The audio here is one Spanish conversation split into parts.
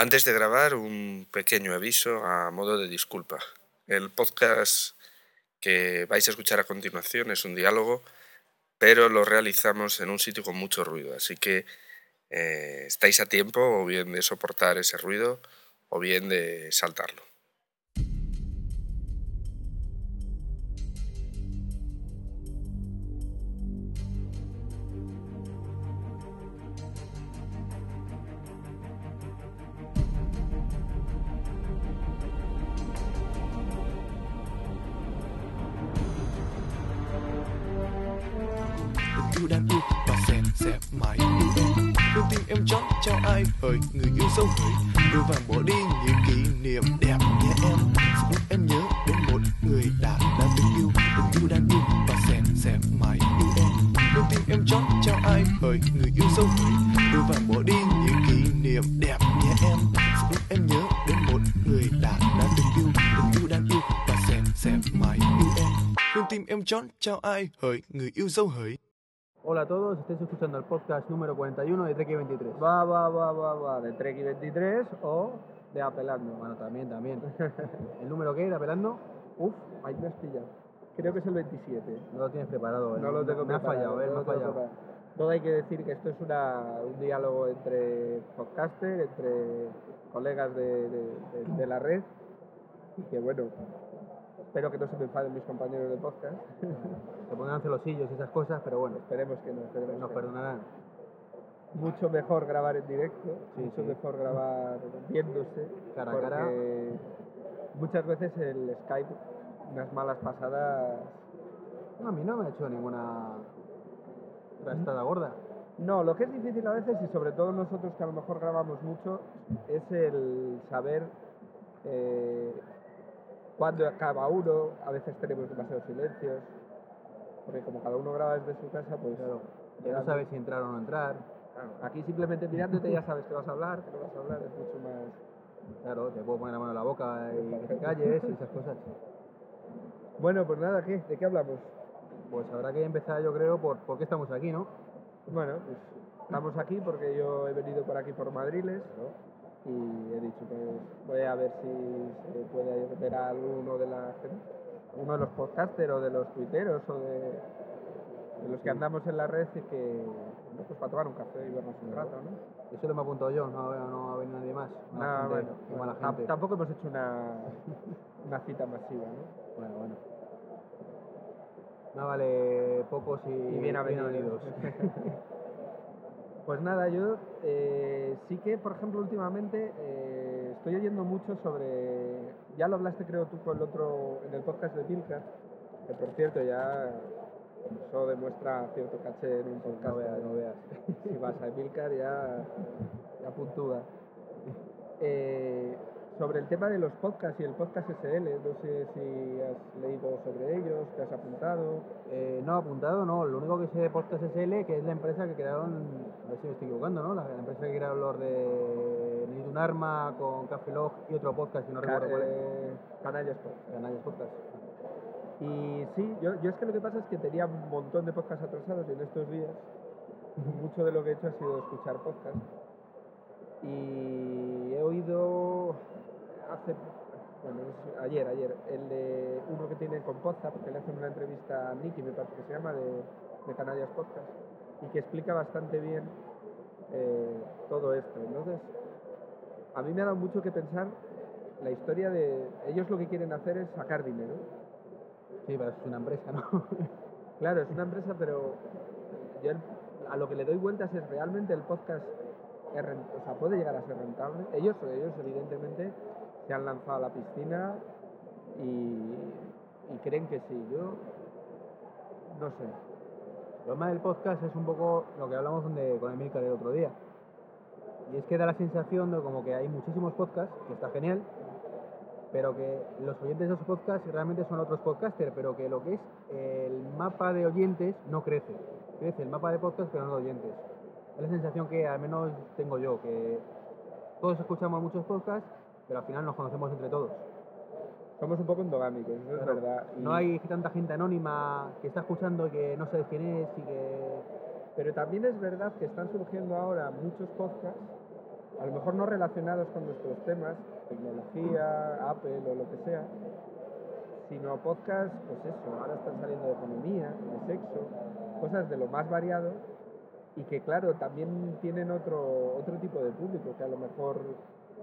Antes de grabar, un pequeño aviso a modo de disculpa. El podcast que vais a escuchar a continuación es un diálogo, pero lo realizamos en un sitio con mucho ruido, así que eh, estáis a tiempo o bien de soportar ese ruido o bien de saltarlo. Hỡi người yêu dấu hỡi đôi vàng bỏ đi những kỷ niệm đẹp nhé em. Giúp em nhớ đến một người đã đã từng yêu tình yêu đang yêu và sẽ sẽ mãi yêu em. Đôi tim em chót trao ai? Hỡi người yêu dấu hỡi đôi vàng bỏ đi những kỷ niệm đẹp nhé em. Giúp em nhớ đến một người đã đã từng yêu tình yêu đang yêu và sẽ sẽ mãi yêu em. Đôi tim em chót trao ai? Hỡi người yêu dấu hỡi Hola a todos, estáis escuchando el podcast número 41 de Trek 23. Va, va, va, va, va, de Trek 23 o de Apelando. Bueno, también, también. ¿El número qué? ¿De apelando? Uf, ahí me has pillado. Creo que es el 27. No lo tienes preparado. ¿eh? No lo tengo Me ha preparado, fallado, ¿eh? no Me ha fallado. preparado. Todo hay que decir que esto es una, un diálogo entre podcaster, entre colegas de, de- de- de la red. Y que bueno, espero que no se me enfaden mis compañeros de podcast. Se pondrán celosillos y esas cosas, pero bueno, esperemos que no. Esperemos nos que no. perdonarán. Mucho mejor grabar en directo, Sí, mucho sí. mejor grabar viéndose. Cara a cara. Muchas veces el Skype, unas malas pasadas. No, a mí no me ha hecho ninguna rastada gorda. No, lo que es difícil a veces, y sobre todo nosotros que a lo mejor grabamos mucho, es el saber eh, cuándo acaba uno. A veces tenemos demasiados silencios, porque como cada uno graba desde su casa, pues. Claro. Ya no sabes si entrar o no entrar. Claro, Aquí simplemente mirándote ya sabes que vas a hablar, que no vas a hablar, es mucho más. Claro, te puedo poner la mano en la boca y que te calles y esas cosas. Bueno, pues nada, ¿qué? ¿De qué hablamos? Pues habrá que empezar, yo creo, por, por qué estamos aquí, ¿no? Bueno, pues estamos aquí porque yo he venido por aquí por Madriles y he dicho pues voy a ver si se puede ver a alguno de la uno de los podcasters o de los tuiteros o de, de los que andamos en la red y que bueno, pues para tomar un café y vernos un rato, ¿no? Eso lo me he apuntado yo, no, no ha venido nadie más. Nada, gente, bueno, gente. tampoco hemos hecho una, una cita masiva, ¿no? Bueno, bueno. No vale pocos y, y bien avenidos. pues nada, yo eh, sí que, por ejemplo, últimamente eh, estoy oyendo mucho sobre. Ya lo hablaste, creo tú, con el otro en el podcast de Pilcar, que por cierto ya eso demuestra cierto caché en un podcast. No veas, no veas. si vas a Emilcar ya, ya puntúa. Eh, sobre el tema de los podcasts y el podcast SL, no sé si has leído sobre ellos, te has apuntado. Eh, no, apuntado no. Lo único que sé de Podcast SL, que es la empresa que crearon, a ver si me estoy equivocando, ¿no? La, la empresa que crearon los de Necesito un arma con Café Log y otro podcast que no recuerdo cuál es. eh, Canallas Podcast. Canallas Podcast. Y sí, yo, yo es que lo que pasa es que tenía un montón de podcasts atrasados y en estos días mucho de lo que he hecho ha sido escuchar podcasts. Y he oído hace, bueno, ayer, ayer, el de uno que tiene con Poza, porque le hacen una entrevista a Nicky, me parece que se llama, de, de Canarias Podcast, y que explica bastante bien eh, todo esto. Entonces, a mí me ha dado mucho que pensar la historia de... Ellos lo que quieren hacer es sacar dinero. Sí, pero es una empresa, ¿no? Claro, es una empresa, pero yo el- a lo que le doy vueltas es realmente el podcast es o sea, puede llegar a ser rentable. Ellos, ellos evidentemente se han lanzado a la piscina y, y creen que sí. Yo no sé. El problema del podcast es un poco lo que hablamos con Emilcar el otro día. Y es que da la sensación de como que hay muchísimos podcasts, que está genial, pero que los oyentes de esos podcasts realmente son otros podcasters, pero que lo que es el mapa de oyentes no crece. Crece el mapa de podcasts, pero no de oyentes. Es la sensación que al menos tengo yo, que todos escuchamos muchos podcasts, pero al final nos conocemos entre todos. Somos un poco endogámicos, eso es Claro. verdad. y- No hay tanta gente anónima que está escuchando y que no sabes quién es y que... Pero también es verdad que están surgiendo ahora muchos podcasts a lo mejor no relacionados con nuestros temas, tecnología, Apple o lo que sea, sino podcast, pues eso, ahora están saliendo de economía, de sexo, cosas de lo más variado y que claro, también tienen otro, otro tipo de público, que a lo mejor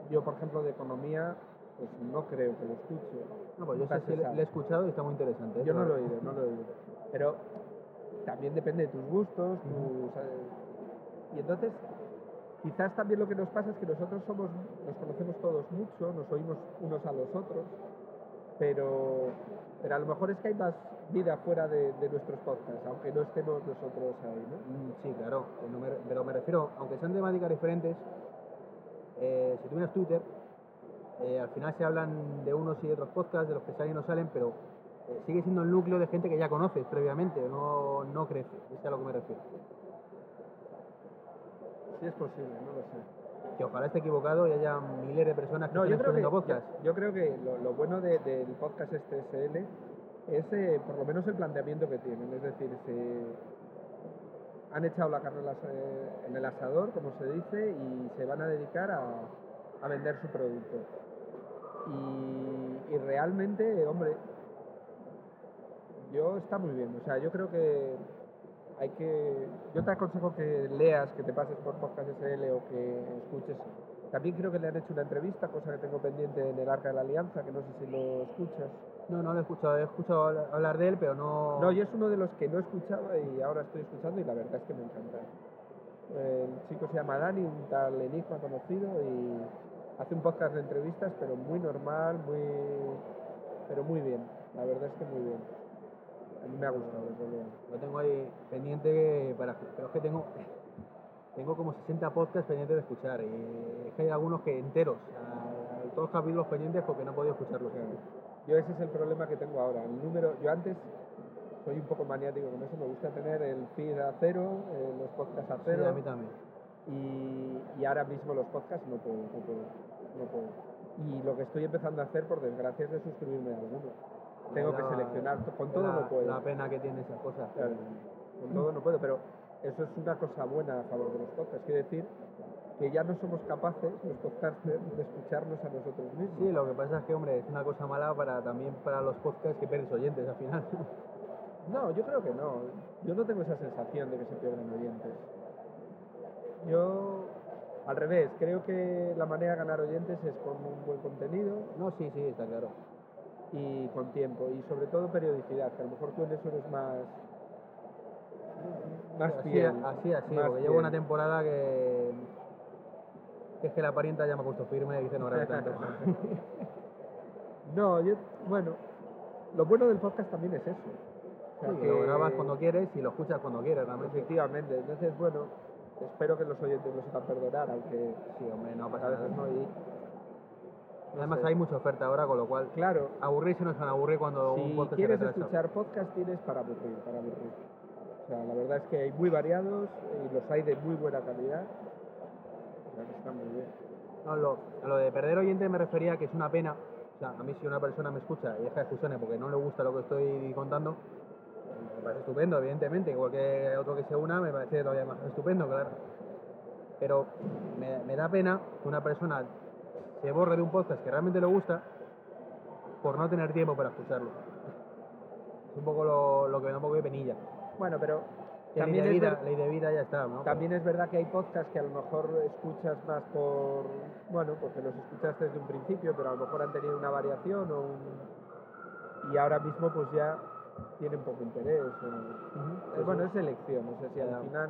yo, por ejemplo, de economía, pues no creo que lo escuche. No, pues yo sé que le, le he escuchado y está muy interesante. ¿eh? Yo no lo he oído, no lo he oído. Pero también depende de tus gustos, tus, eh, y entonces quizás también lo que nos pasa es que nosotros somos, nos conocemos todos mucho, nos oímos unos a los otros, pero, pero a lo mejor es que hay más vida fuera de, de nuestros podcasts, aunque no estemos nosotros ahí, ¿no? Mm, Sí, claro, pero me refiero, aunque sean temáticas diferentes, eh, si tú miras Twitter, eh, al final se hablan de unos y de otros podcasts, de los que salen y no salen, pero eh, sigue siendo el núcleo de gente que ya conoces previamente, no, no crece, es a lo que me refiero. Sí es posible, no lo sé. Que ojalá esté equivocado y haya miles de personas que No, estén yo creo que, escuchando podcast. yo, yo creo que lo, lo bueno de- del podcast este SL es eh, por lo menos el planteamiento que tienen. Es decir, se han echado la carne en el asa- eh, en el asador, como se dice, y se van a dedicar a, a vender su producto. Y, y realmente, hombre, yo está muy bien. O sea, yo creo que hay que. Yo te aconsejo que leas, que te pases por Podcast SL o que escuches. También creo que le han hecho una entrevista, cosa que tengo pendiente en el Arca de la Alianza, que no sé si lo escuchas. No, no lo he escuchado, he escuchado hablar- de él, pero no... No, yo es uno de los que no escuchaba y ahora estoy escuchando y la verdad es que me encanta. El chico se llama Dani, un tal enigma conocido y hace un podcast de entrevistas, pero muy normal, muy pero muy bien. La verdad es que muy bien. A mí me ha gustado, desde luego. Lo tengo ahí pendiente para... Pero es que tengo... Tengo como 60 podcasts pendientes de escuchar y es que hay algunos que enteros, a- a todos los capítulos pendientes porque no he podido escucharlos. Yo ese es el problema que tengo ahora. El número, yo antes soy un poco maniático con eso, me gusta tener el feed a cero, eh, los podcasts a Sí, cero. a mí también. y, y ahora mismo los podcasts no puedo, no puedo, no puedo. Y lo que estoy empezando a hacer, por desgracia, es de suscribirme a alguno. Tengo que seleccionar, con todo la, no puedo. La pena que tiene esas cosas. Claro, con todo no puedo, pero eso es una cosa buena a favor de los podcasts. Quiere decir que ya no somos capaces, los podcasters, de escucharnos a nosotros mismos. Sí, lo que pasa es que, hombre, es una cosa mala para también para los podcasts que pierdes oyentes al final. No, yo creo que no. Yo no tengo esa sensación de que se pierden oyentes. Yo, al revés, creo que la manera de ganar oyentes es con un buen contenido no, sí, sí, está claro. y con tiempo y sobre todo periodicidad, que a lo mejor tú en eso eres más más así, fiel. así, así, más porque llevo una temporada que, que es que la parienta ya me ha puesto firme y dice no grave tanto. No, yo, bueno, lo bueno del podcast también es eso. O sea, Sí, que lo grabas cuando quieres y lo escuchas cuando quieres, realmente. Efectivamente, entonces, bueno, espero que los oyentes lo sepan perdonar, aunque Sí, hombre, no a pasa veces nada. no. Y, no Además sé. hay mucha oferta ahora, con lo cual Claro, aburrirse no se van a aburrir cuando un si podcast quieres se escuchar podcast tienes para aburrir, para aburrir. O sea, la verdad es que hay muy variados y los hay de muy buena calidad. O sea, que están muy bien. No, lo, a lo de perder oyentes me refería que es una pena. O sea, a mí si una persona me escucha y deja de escucharme porque no le gusta lo que estoy contando, me parece estupendo, evidentemente. Igual que otro que se una, me parece todavía más estupendo, claro. Pero me, me da pena que una persona se borre de un podcast que realmente le gusta por no tener tiempo para escucharlo. Es un poco lo, lo que me da un poco de penilla. Bueno, pero Que ley también de, es, vida, ver- ley de vida ya está, ¿no? también es verdad que hay podcasts que a lo mejor escuchas más por, bueno, porque los escuchaste desde un principio, pero a lo mejor han tenido una variación o un... y ahora mismo pues ya tienen poco interés. o- Ujú. Eh, bueno, es elección, no sé si al final...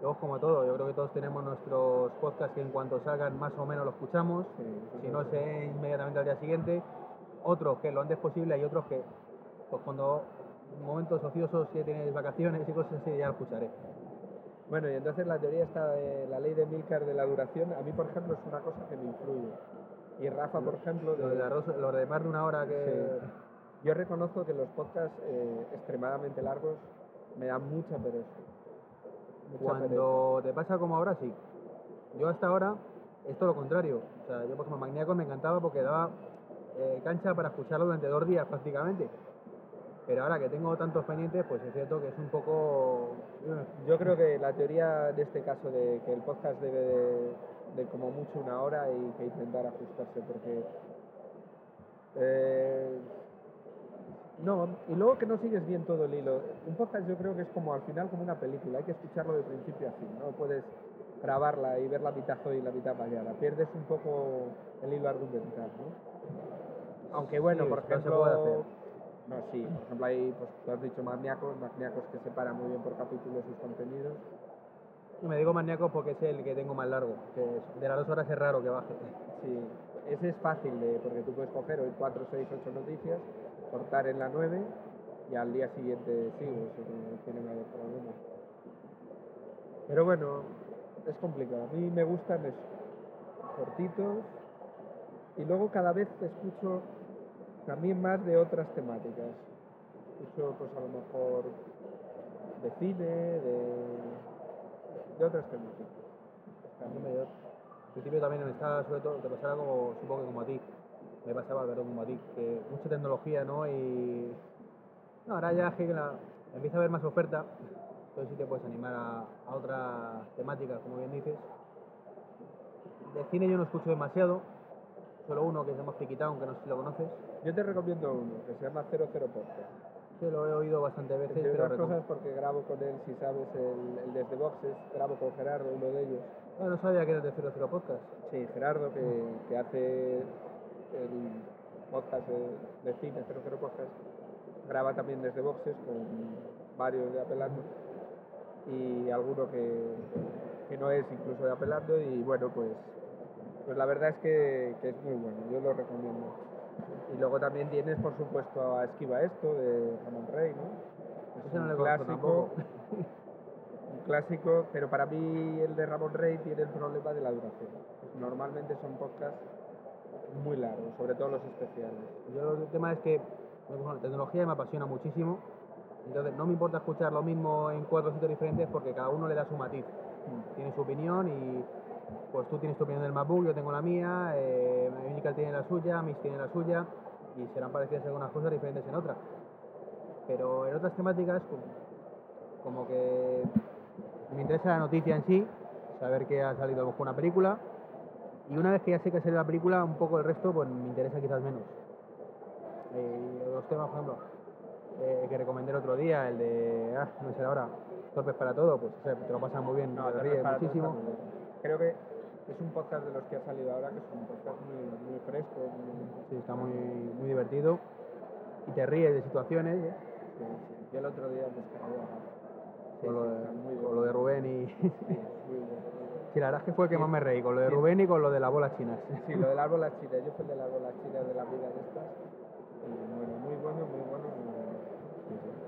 Luego, como todo, yo creo que todos tenemos nuestros podcasts que en cuanto salgan más o menos lo escuchamos, sí, si no es inmediatamente al día siguiente, otros que lo antes posible y otros que, pues cuando momentos ociosos, si tienes vacaciones y cosas así, ya lo escucharé. Bueno, y entonces la teoría está de la ley de Milcar de la duración, a mí por ejemplo es una cosa que me influye. Y Rafa, por ejemplo, Lo de, de- arroz- lo de más de una hora que... Sí. yo reconozco que los podcasts eh, extremadamente largos me dan mucha pereza. Mucha Cuando te pasa como ahora, sí. Yo hasta ahora es todo lo contrario. O sea, yo por ejemplo Magníacos me encantaba porque daba eh, cancha para escucharlo durante dos días prácticamente. Pero ahora que tengo tantos pendientes, pues es cierto que es un poco... Yo creo que la teoría de este caso de que el podcast debe de, de como mucho una hora y que intentar ajustarse porque eh, no, y luego que no sigues bien todo el hilo. Un podcast yo creo que es como al final como una película, hay que escucharlo de principio a fin, no puedes grabarla y ver la mitad hoy y la mitad mañana, pierdes un poco el hilo argumental, ¿no? Aunque bueno, Sí, por eso se ejemplo, puede hacer. No, sí, por ejemplo hay, pues tú has dicho Magniacos, Magniacos que separa muy bien por capítulos sus contenidos. Y me digo maníaco porque es el que tengo más largo, que es- de las dos horas es raro que baje. Sí, ese es fácil de, porque tú puedes coger hoy 4, 6, 8 noticias, cortar en la 9 y al día siguiente sigo, eso no tiene mayor problema. Pero bueno, es complicado. A mí me gustan eso, cortitos y luego cada vez escucho también más de otras temáticas. Escucho pues a lo mejor de cine, de, de otras temáticas. Mí me Al principio también me estaba, sobre todo, te pasaba como, supongo que como a ti, me pasaba, Alberto, como a ti, que mucha tecnología, ¿no? Y no, ahora ya es que la- empieza a haber más oferta, entonces sí te puedes animar a, a otras temáticas, como bien dices. De cine yo no escucho demasiado, solo uno que se llama Friquitown, que no sé si lo conoces. Yo te recomiendo uno que se llama 00 Podcast. Sí, lo he oído bastantes veces, Entre otras cosas porque grabo con él, si sabes, el, el Desde Boxes, grabo con Gerardo, uno de ellos. Ah, no sabía que era de 00 Podcast. Sí, Gerardo, que, que hace el podcast de, de cine, 00 Podcast, graba también Desde Boxes con varios de Apelando y alguno que, que no es incluso de Apelando y bueno, pues, pues la verdad es que, que es muy bueno, yo lo recomiendo. Y luego también tienes, por supuesto, a Esquiva Esto, de Ramón Rey, ¿no? Es no un clásico, un clásico, pero para mí el de Ramón Rey tiene el problema de la duración. Normalmente son podcasts muy largos, sobre todo los especiales. Yo el tema es que bueno, la tecnología me apasiona muchísimo, entonces no me importa escuchar lo mismo en cuatro sitios diferentes porque cada uno le da su matiz, tiene su opinión y pues tú tienes tu opinión del MacBook, yo tengo la mía, eh, tiene la suya, Miss tiene la suya y serán parecidas algunas cosas diferentes en otras. Pero en otras temáticas como, como que me interesa la noticia en sí, saber que ha salido a una película y una vez que ya sé que ha salido la película, un poco el resto pues me interesa quizás menos. Eh, los temas, por ejemplo, eh, que recomendé el otro día, el de, ah, no sé ahora, Torpes para todo, pues o sea, te lo pasas muy bien, No, te ríes muchísimo. bien. Creo que es un podcast de los que ha salido ahora, que es un podcast muy, muy fresco. muy- Sí, está muy, muy divertido y te ríes de situaciones, ¿eh? sí, sí. Yo el otro día me descargué sí, con, lo de, está muy con bien. lo de Rubén y... Sí, muy bien. Sí, la verdad es que fue que más me reí, con lo de. Rubén y con lo de las bolas chinas. Sí, lo árbol las chinas. Yo fui el árbol las chinas de la vida de estas. Y bueno, muy bueno, muy bueno. Muy bueno.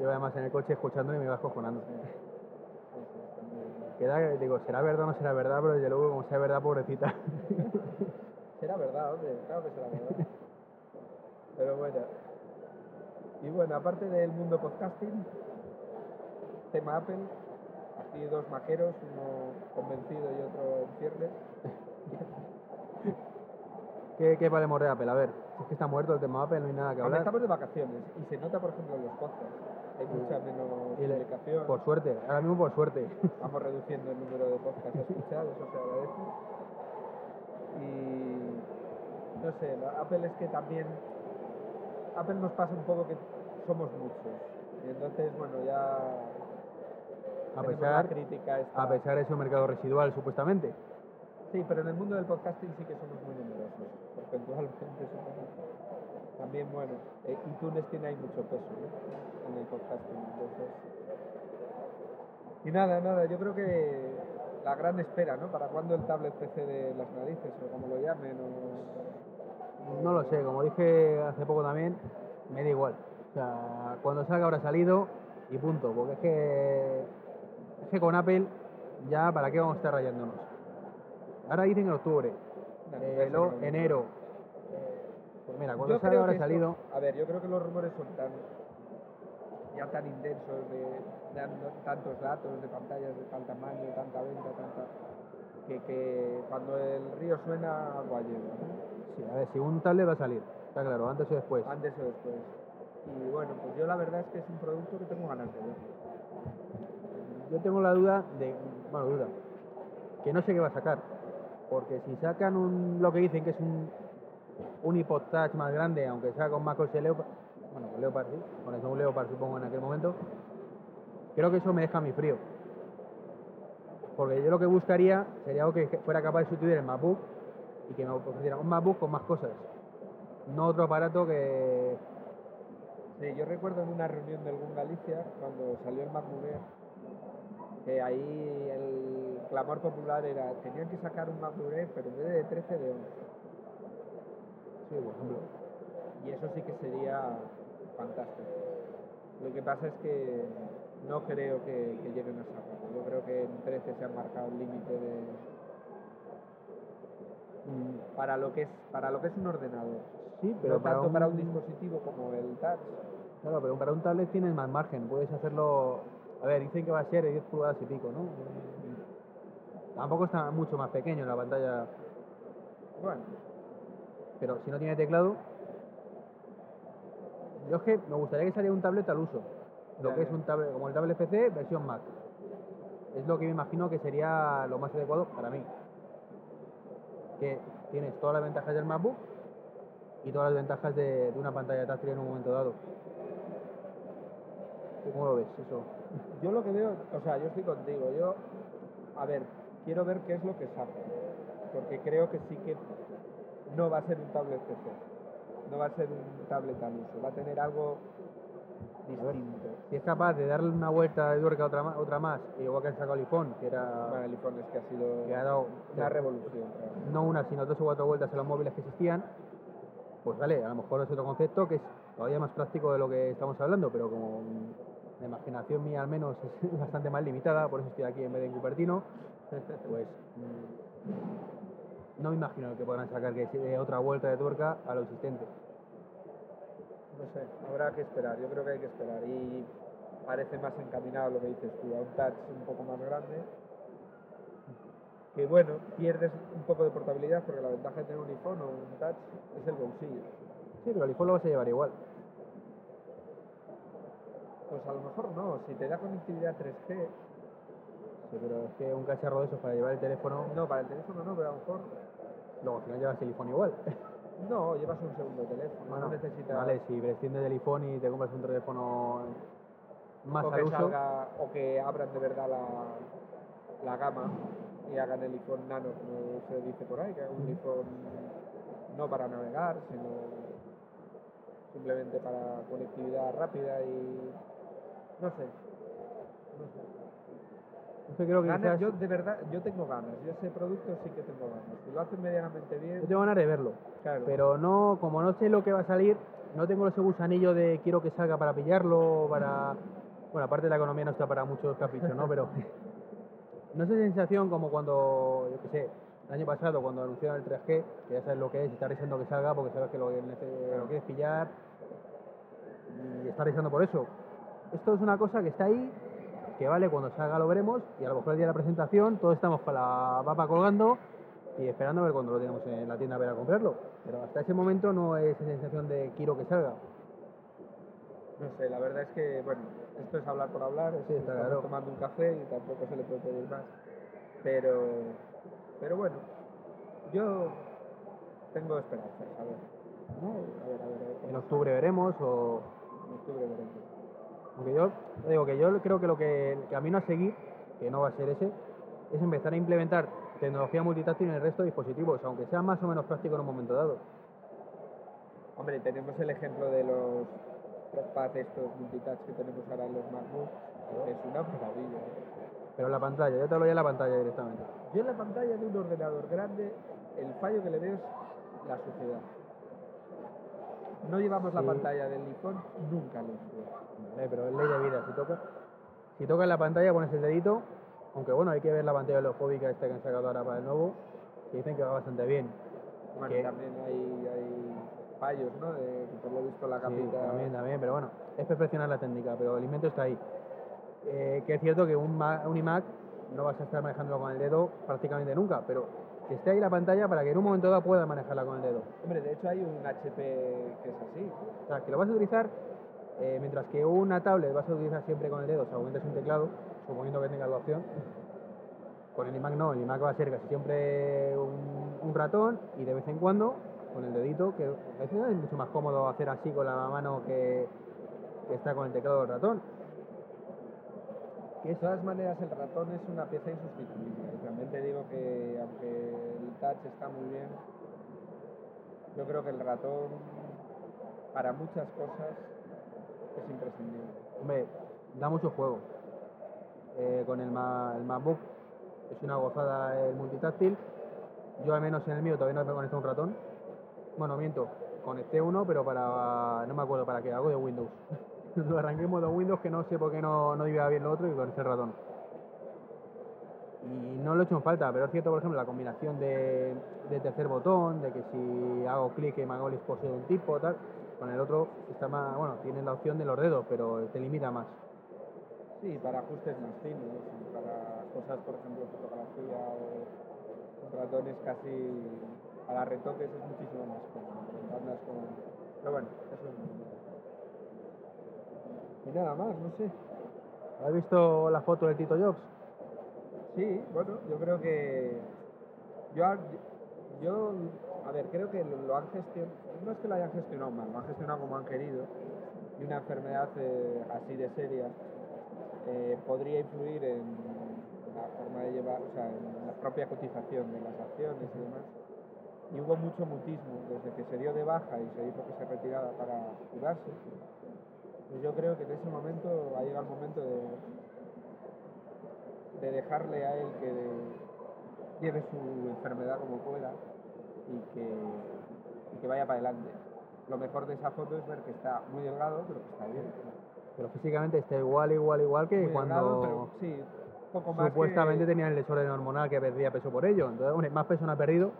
Yo además en el coche escuchándolo y me iba cojonando. Sí, sí, está muy bien. Queda, digo, será verdad o no será verdad, pero desde luego como sea verdad, pobrecita. Será verdad, hombre, claro que será verdad. Pero bueno. Y bueno, aparte del mundo podcasting, tema Apple, aquí dos majeros, uno convencido y otro en ciernes. ¿Qué, qué podemos de Apple? A ver, si es que está muerto el tema Apple, no hay nada que Ahora hablar. estamos de vacaciones y se nota, por ejemplo, en los podcasts. Hay mucha menos Y publicación. Por suerte, ahora mismo por suerte. Vamos reduciendo el número de podcasts escuchados, eso se agradece. Y no sé, Apple es que también. Apple nos pasa un poco que somos muchos. Y entonces, bueno, ya. A pesar, crítica esta. a pesar de su mercado residual, supuestamente. Sí, pero en el mundo del podcasting sí que somos muy numerosos, porcentualmente supongo. También, bueno, eh, iTunes tiene ahí mucho peso ¿no? en el podcasting, entonces... Y nada, nada, yo creo que la gran espera, ¿no? Para cuando el tablet PC de las narices, o como lo llamen, o... No lo sé, como dije hace poco también, me da igual. O sea, cuando salga habrá salido y punto. Porque es que, es que con Apple ya para qué vamos a estar rayándonos. Ahora dicen en octubre, eh, luego no- enero. Pues mira, cuando Yo salga creo habrá esto- salido. a ver, yo creo que los rumores son tan ya tan intensos de tantos datos de pantallas de tal tamaño, tanta venta, tanta que, que cuando el río suena agua lleva, ¿no? Sí, a ver, si un tablet va a salir, está claro, antes o después. antes o después. Y bueno, pues yo la verdad es que es un producto que tengo ganas de ver. Yo tengo la duda de. Bueno, duda. que no sé qué va a sacar. Porque si sacan un, lo que dicen que es un, un Touch más grande, aunque sea con MacOS Leopard, bueno, con Leopard sí, con eso un Leopard supongo en aquel momento, creo que eso me deja a mí frío. Porque yo lo que buscaría sería algo que fuera capaz de sustituir el MacBook y que me ofreciera un MacBook con más cosas. No otro aparato que... Sí, yo recuerdo en una reunión del GUN Galicia, cuando salió el MacBook Air, que ahí el clamor popular era, tenían que sacar un MacBook Air, pero en vez de 13, de 11. Sí, por ejemplo. Y eso sí que sería fantástico. Lo que pasa es que no creo que, que lleguen a sacarlo. Yo creo que en 13 se ha marcado el límite de... mm, Para lo, que es, para lo que es un ordenador. Sí, pero no para tanto un, para un dispositivo como el touch. Claro, pero para un tablet tienes más margen. Puedes hacerlo... A ver, dicen que va a ser de 10 pulgadas y pico, ¿no? Tampoco está mucho más pequeño la pantalla, Bueno, pero si no tiene teclado... Yo es que me gustaría que saliera un tablet al uso. Lo que es un tablet, como el tablet PC, versión Mac. Es lo que me imagino que sería lo más adecuado para mí. Que tienes todas las ventajas del MacBook y todas las ventajas de, de una pantalla táctil en un momento dado. ¿Tú cómo lo ves eso? yo lo que veo, o sea, yo estoy contigo. Yo, a ver, quiero ver qué es lo que saca. Porque creo que sí que no va a ser un tablet PC. No va a ser un tablet al uso. Va a tener algo distinto. Si es capaz de darle una vuelta de tuerca a otra, otra más, igual que han sacado el iPhone, que era Bueno, el iPhone es que ha sido que ha dado una revolución. no una, sino dos o cuatro vueltas a los móviles que existían, pues vale, a lo mejor es otro concepto que es todavía más práctico de lo que estamos hablando, pero como la imaginación mía al menos es bastante más limitada, por eso estoy aquí en vez de en Cupertino, pues mm, no me imagino que podrán sacar que otra vuelta de tuerca a lo existente. No sé, habrá que esperar. Yo creo que hay que esperar. Y parece más encaminado lo que dices tú, a un touch un poco más grande. Que bueno, pierdes un poco de portabilidad porque la ventaja de tener un iPhone o un touch es el bolsillo. Sí, pero el iPhone lo vas a llevar igual. Pues a lo mejor no, si te da conectividad 3G, Sí, pero es que un cacharro de esos para llevar el teléfono, no, para el teléfono no, pero a lo mejor luego al final llevas el iPhone igual. no, llevas un segundo teléfono, no necesitas Vale, si prescindes del iPhone y te compras un teléfono más o al que uso, salga o que abran de verdad la, la gama y hagan el iPhone nano como se dice por ahí, que hagan un iPhone no para navegar, sino simplemente para conectividad rápida y no sé. No sé. Que creo que Ganas, quizás- yo de verdad, yo tengo ganas, yo ese producto sí que tengo ganas. Si lo hacen medianamente bien, yo tengo ganas de verlo. claro. Pero no, como no sé lo que va a salir, no tengo ese gusanillo de quiero que salga para pillarlo, para... Bueno, aparte la economía no está para muchos caprichos, ¿no? Pero no es esa sensación como cuando, yo qué sé, el año pasado cuando anunciaron el 3G, que ya sabes lo que es y deseando que salga porque sabes que lo, lo quieres pillar y estás deseando por eso. Esto es una cosa que está ahí, que vale, cuando salga lo veremos y a lo mejor el día de la presentación todos estamos con la papa colgando y esperando a ver cuando lo tenemos en la tienda para comprarlo. Pero hasta ese momento no es esa sensación de quiero que salga. No sé, la verdad es que, bueno, esto es hablar por hablar, es- Sí, está estamos claro. tomando un café y tampoco se le puede pedir más. Pero, pero bueno, yo tengo esperanzas, a ver. ¿no? A ver, a ver, a ver. En octubre veremos o... En octubre veremos. Aunque yo digo que yo creo que lo que el camino a seguir, que no va a ser ese, es empezar a implementar tecnología multitáctil en el resto de dispositivos, aunque sea más o menos práctico en un momento dado. Hombre, tenemos el ejemplo de los trackpad estos multitouch que tenemos ahora en los MacBook, que es una maravilla. Pero la pantalla, yo te hablo ya de la pantalla directamente. Yo en la pantalla de un ordenador grande, el fallo que le veo es la suciedad. No llevamos la Sí. pantalla del iPhone nunca limpia. Vale, pero es ley de vida, si toca, si tocas la pantalla pones el dedito, aunque bueno, hay que ver la pantalla holofóbica esta que han sacado ahora para el nuevo, que dicen que va bastante bien. Bueno, Que- también hay, hay fallos, ¿no? De, que por lo visto la Sí, capita... también, también, pero bueno, es perfeccionar la técnica, pero el invento está ahí. Eh, que es cierto que un, un iMac no vas a estar manejándolo con el dedo prácticamente nunca, pero que esté ahí la pantalla para que en un momento dado puedas manejarla con el dedo. Hombre, de hecho hay un HP que es así. O sea, que lo vas a utilizar, eh, mientras que una tablet vas a utilizar siempre con el dedo, o sea, es un teclado, suponiendo que tengas la opción. Con el iMac no, el iMac va a ser casi siempre un, un ratón y de vez en cuando con el dedito, que es mucho más cómodo hacer así con la mano que, que está con el teclado del ratón. De todas maneras, el ratón es una pieza insustituible. Realmente digo que, aunque el touch está muy bien, yo creo que el ratón, para muchas cosas, es imprescindible. Hombre, da mucho juego. Eh, con el, Ma- el MacBook es una gozada el multitáctil. Yo al menos en el mío todavía no me conecté un ratón. Bueno, miento, conecté uno, pero para... no me acuerdo para qué, algo de Windows. Lo arranqué en modo Windows que no sé por qué no, no iba bien lo otro y conecté el ratón. Y no lo he hecho en falta, pero es cierto, por ejemplo, la combinación de, de tercer botón, de que si hago clic en Magolis posee un tipo, tal, con el otro está más, bueno, tiene la opción de los dedos, pero te limita más. Sí, para ajustes más finos, para cosas, por ejemplo, fotografía o ratones casi para retoques es muchísimo más cómodo. con- Pero bueno, eso es... Y nada más, no sé. ¿Has visto la foto del Tito Jobs? Sí, bueno, yo creo que. Yo, yo a ver, creo que lo, han gestionado. No es que lo hayan gestionado mal, lo han gestionado como han querido. Y una enfermedad eh, así de seria eh, podría influir en la forma de llevar, o sea, en la propia cotización de las acciones y demás. Y hubo mucho mutismo desde que se dio de baja y se dijo que se retirara para curarse. Pues yo creo que en ese momento ha llegado el momento de, de dejarle a él que lleve su enfermedad como pueda y que, y que vaya para adelante. Lo mejor de esa foto es ver que está muy delgado, pero que está bien. Pero físicamente está igual, igual, igual que Muy cuando delgado, pero sí, poco más supuestamente que... tenía el desorden hormonal que perdía peso por ello. Entonces, hombre, más peso no ha perdido,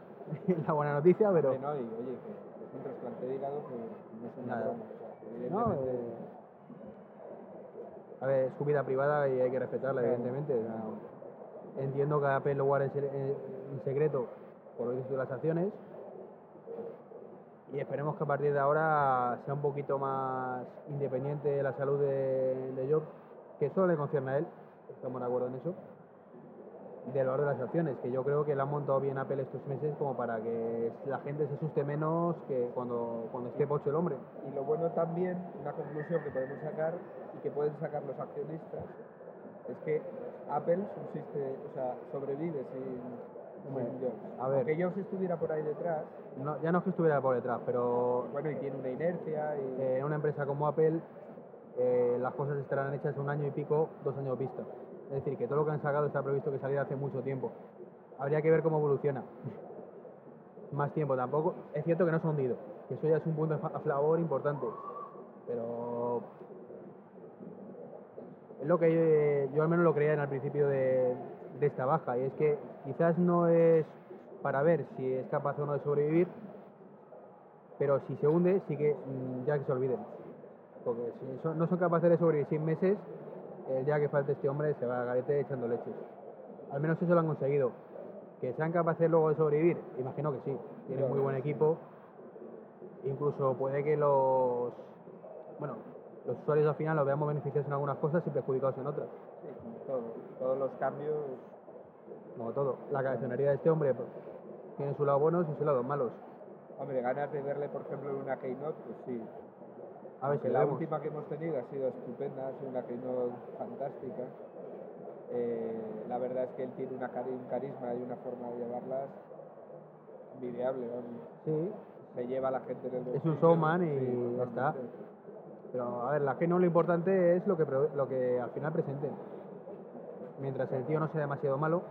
la buena noticia, pero... Hombre, no, y, oye, que es un trasplante de hígado que no es una broma. o sea, No, eh, a ver, es su vida privada y hay que respetarla, evidentemente. O sea, entiendo que Apple lo guarde en se- en en secreto por lo de las acciones. Y esperemos que a partir de ahora sea un poquito más independiente de la salud de, de Jobs, que solo le concierne a él, estamos de acuerdo en eso, del valor de las acciones, que yo creo que le han montado bien Apple estos meses como para que la gente se asuste menos que cuando, cuando esté pocho el hombre. Y lo bueno también, una conclusión que podemos sacar que pueden sacar los accionistas, es que Apple subsiste, o sea, sobrevive sin, Hombre, sin Jobs. a ver. Aunque Jobs estuviera por ahí detrás, No, ya no es que estuviera por detrás, pero bueno, y tiene una inercia y... eh, en una empresa como Apple eh, las cosas estarán hechas un año y pico, dos años vista. Es decir, que todo lo que han sacado está previsto que saliera hace mucho tiempo. Habría que ver cómo evoluciona. Más tiempo tampoco. Es cierto que no se ha hundido, que eso ya es un punto a favor importante. Pero es lo que eh, yo al menos lo creía en el principio de, de esta baja, y es que quizás no es para ver si es capaz o no de sobrevivir, pero si se hunde, sí que mm, ya que se olviden. Porque si no son capaces de sobrevivir seis meses, el día que falte este hombre se va a garete echando leches. Al menos eso lo han conseguido. Que sean capaces luego de sobrevivir, imagino que sí. Tienen muy buen equipo. Incluso puede que los bueno, los usuarios al final los veamos beneficiados en algunas cosas y perjudicados en otras. Sí, todo. Todos los cambios Como todo. La cabezonería de este hombre pues, tiene su lado buenos y su lado malos. Hombre, ganas de verle, por ejemplo, en una Keynote, pues sí. A ver si la vemos. última que hemos tenido ha sido estupenda, ha sido una Keynote fantástica. Eh, la verdad es que él tiene una cari- un carisma y una forma de llevarlas envidiable. vamos. Sí, Se lleva a la gente en el Es un showman y sí, ya está. Pero a ver, la no lo importante es lo que, lo que al final presenten. Mientras el tío no sea demasiado malo,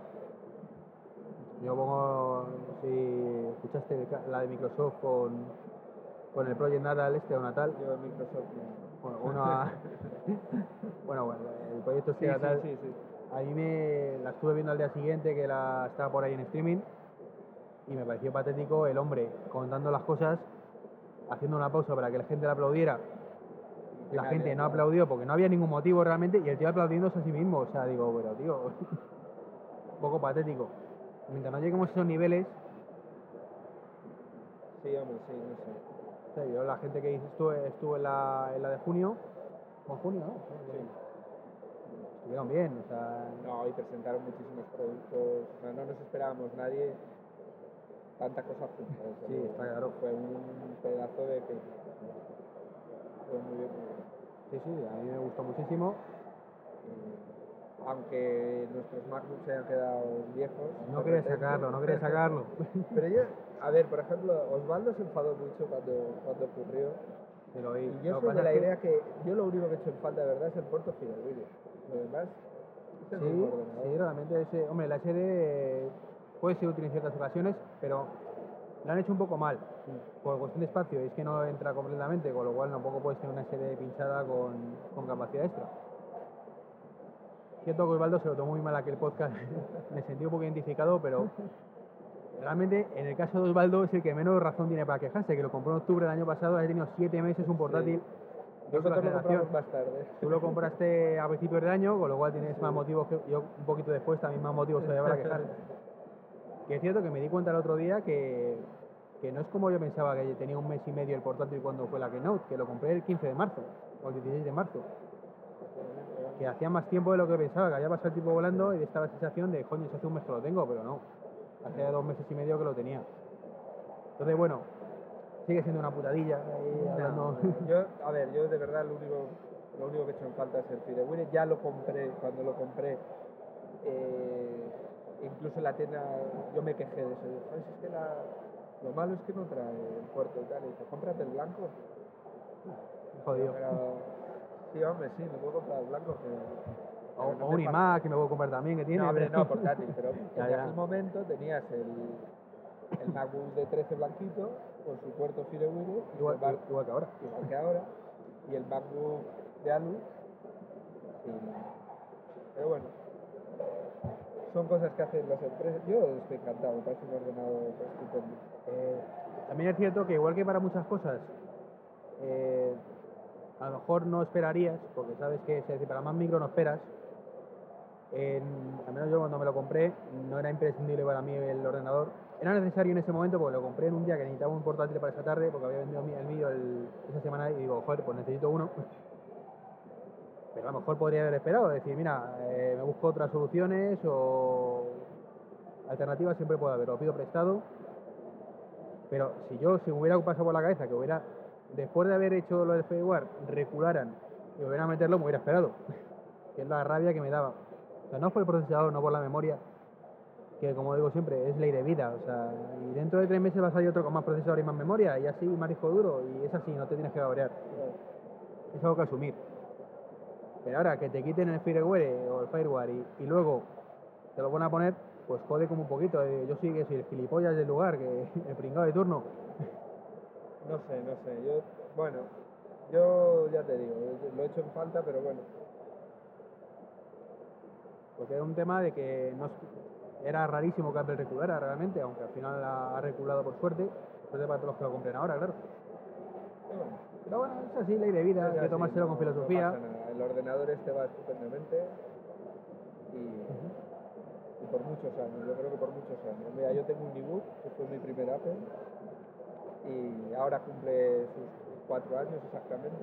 yo pongo, si escuchaste la de Microsoft con, con el Project Natal este o Natal, Yo en Microsoft no. bueno, uno a- bueno, bueno, el proyecto este Sí, Natal, sí, sí, sí. a mí me la estuve viendo al día siguiente que la estaba por ahí en streaming y me pareció patético el hombre contando las cosas, haciendo una pausa para que la gente la aplaudiera. La gente no aplaudió porque no había ningún motivo realmente y el tío aplaudiéndose a sí mismo. O sea, digo, pero tío, un poco patético. Mientras no lleguemos a esos niveles, Sí, hombre, sí, no sé. sea, yo la gente que estuvo, estuvo en, la, en la de junio, o junio, ¿no? estuvieron bien, o sea, No, y presentaron muchísimos productos. No, no nos esperábamos nadie tanta cosa junta. desde Sí, está claro. Fue un pedazo de que. Fue muy bien, muy bien. Sí, sí, a mí me gustó muchísimo. Aunque nuestros MacBooks se hayan quedado viejos. No quería sacarlo, no quería sacarlo. Pero yo, a ver, por ejemplo, Osvaldo se enfadó mucho cuando, cuando ocurrió. Pero y, Y yo soy de la que- idea que yo lo único que he hecho en falta de verdad es el puerto fidedigno. Lo demás, Sí, sí, realmente ese, hombre, la SD puede ser útil en ciertas ocasiones, pero lo han hecho un poco mal. Por cuestión de espacio, es que no entra completamente, con lo cual tampoco puedes tener una SD pinchada con, con capacidad extra. Cierto que Osvaldo se lo tomó muy mal aquel podcast, me sentí un poco identificado, pero realmente en el caso de Osvaldo es el que menos razón tiene para quejarse, que lo compró en octubre del año pasado, ha tenido siete meses un portátil última Nosotros lo compramos más tarde. Tú lo compraste a principios de año, con lo cual tienes más motivos que yo un poquito después también más motivos todavía para quejar. Que es cierto que me di cuenta el otro día que, que no es como yo pensaba que tenía un mes y medio el portátil cuando fue la Keynote, que lo compré el 15 de marzo o el 16 de marzo. Que hacía más tiempo de lo que pensaba, que había pasado el tiempo volando y estaba la sensación de, coño, hace un mes que lo tengo, pero no. Hace dos meses y medio que lo tenía. Entonces, bueno, sigue siendo una putadilla. ahí Yo, a ver, yo de verdad lo único, lo único que he hecho en falta es el Firewire. Ya lo compré, cuando lo compré, eh, incluso en la tienda, yo me quejé de eso. Digo, "Joder, si es que la- lo malo es que no trae el puerto y tal. Y dice, cómprate el blanco. Jodido. Pero, sí, hombre, sí, me puedo comprar el blanco. que- O, no un iMac que me a comprar también, que tiene. No, hombre, no, portátil, pero en aquel momento tenías el, el MacBook de 13 blanquito con su puerto Firewire y igual, bar- igual que ahora. igual que ahora, y el MacBook de Alu. Pero bueno, son cosas que hacen las empresas. Yo estoy encantado, me parece un ordenador estupendo. Eh, también es cierto que igual que para muchas cosas, eh, a lo mejor no esperarías, porque sabes que es para más micro no esperas. En- al menos yo cuando me lo compré no era imprescindible para mí el ordenador. Era necesario en ese momento porque lo compré en un día que necesitaba un portátil para esa tarde porque había vendido el mío el- esa semana y digo, joder, pues necesito uno. Pero a lo mejor podría haber esperado, decir, mira, eh, me busco otras soluciones o alternativas siempre puede haber, lo pido prestado pero si yo, si me hubiera pasado por la cabeza que hubiera, después de haber hecho lo del firmware, recularan y volvieran a meterlo, me hubiera esperado. que es la rabia que me daba. O sea, no por el procesador, no por la memoria, que como digo siempre, es ley de vida. O sea, y dentro de tres meses va a salir otro con más procesador y más memoria, y así, más disco duro, y es así, no te tienes que cabrear. Es algo que asumir. Pero ahora que te quiten el firmware o el fireware y, y luego te lo van a poner, pues jode como un poquito. eh, Yo sí que soy el gilipollas del lugar, que el pringado de turno. No sé, no sé. Yo, bueno, yo ya te digo, lo he hecho en falta, pero bueno. Porque era un tema de que no, era rarísimo que Apple reculara realmente, aunque al final ha, ha reculado por suerte. Suerte para todos los que lo compren ahora, claro. pero bueno. Es así, ley de vida, hay que tomárselo con filosofía. No. El ordenador este va estupendamente y, y por muchos años, yo creo que por muchos años. Mira, yo tengo un ebook, que fue mi primer Apple, y ahora cumple sus cuatro años exactamente.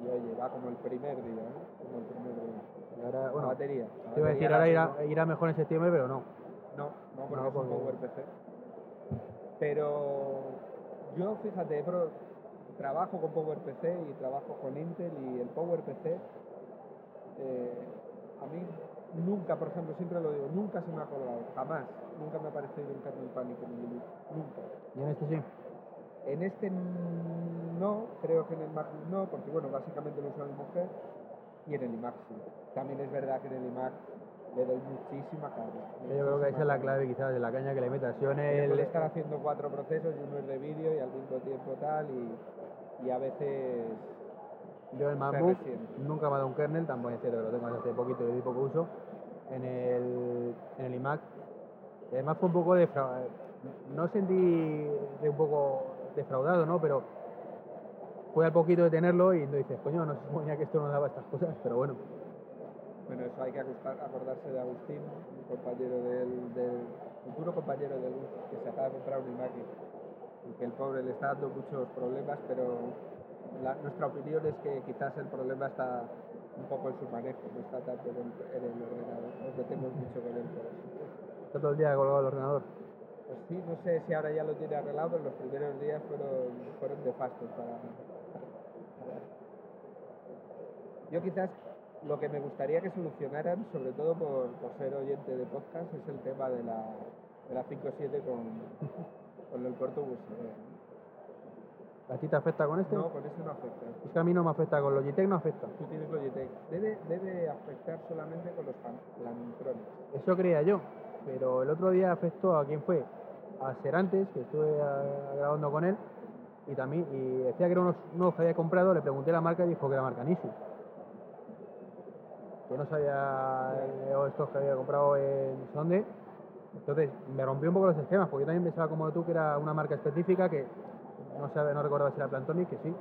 Y oye, va como el primer día, ¿eh? Como el primer día. Y ahora, La bueno, batería. la te iba a decir, la ahora irá, irá mejor en septiembre, pero no. No, no, porque No, es un porque- PowerPC. Pero yo, fíjate, pro- trabajo con PowerPC y trabajo con Intel y el PowerPC, eh, a mí nunca, por ejemplo, siempre lo digo, nunca se me ha colgado, jamás. Nunca me ha parecido un kernel pánico en Linux, nunca. Y en este sí. En este no, creo que en el Mac no, porque bueno, básicamente lo usa mi mujer, y en el iMac sí. También es verdad que en el iMac le doy muchísima carga. Yo creo que esa muchísima es la clave quizás de la caña que le metas. Yo en el, estar haciendo cuatro procesos y uno es de vídeo y al mismo tiempo tal y, y a veces Yo el MacBook nunca me ha dado un kernel, tampoco es cierto que lo tengo desde hace poquito y le di poco uso. En el, en el iMac, además fue un poco defraudado. No sentí de un poco defraudado, ¿no? Pero fue al poquito de tenerlo y dices, coño, no se suponía que esto no daba estas cosas, pero bueno. bueno eso hay que acordarse de Agustín un compañero del, del futuro compañero de luz que se acaba de comprar un iMac que el pobre le está dando muchos problemas pero la- nuestra opinión es que quizás el problema está un poco en su manejo, no está tanto en el, en el ordenador. Nos metemos mucho con él por eso. Está todo el día colgado el ordenador. Pues sí, no sé si ahora ya lo tiene arreglado, pero los primeros días fueron, fueron nefastos para, para- Yo quizás lo que me gustaría que solucionaran, sobre todo por, por ser oyente de podcast, es el tema de la, de la 5.7 con, puerto USB. ¿A ti te afecta con este? No, con eso no afecta. Es que a mí no me afecta, con Logitech no afecta. Tú tienes Logitech. Debe, debe afectar solamente con los Plantronics. Eso creía yo. Pero el otro día afectó a quién fue? A Serantes, que estuve grabando con él. Y también y decía que eran unos nuevos que había comprado. Le pregunté la marca y dijo que era marca Nisu. Que no sabía eh, o estos que había comprado en dónde. Entonces me rompió un poco los esquemas, porque yo también pensaba como tú que era una marca específica que no sabe, no recordaba si era Plantronic, que sí.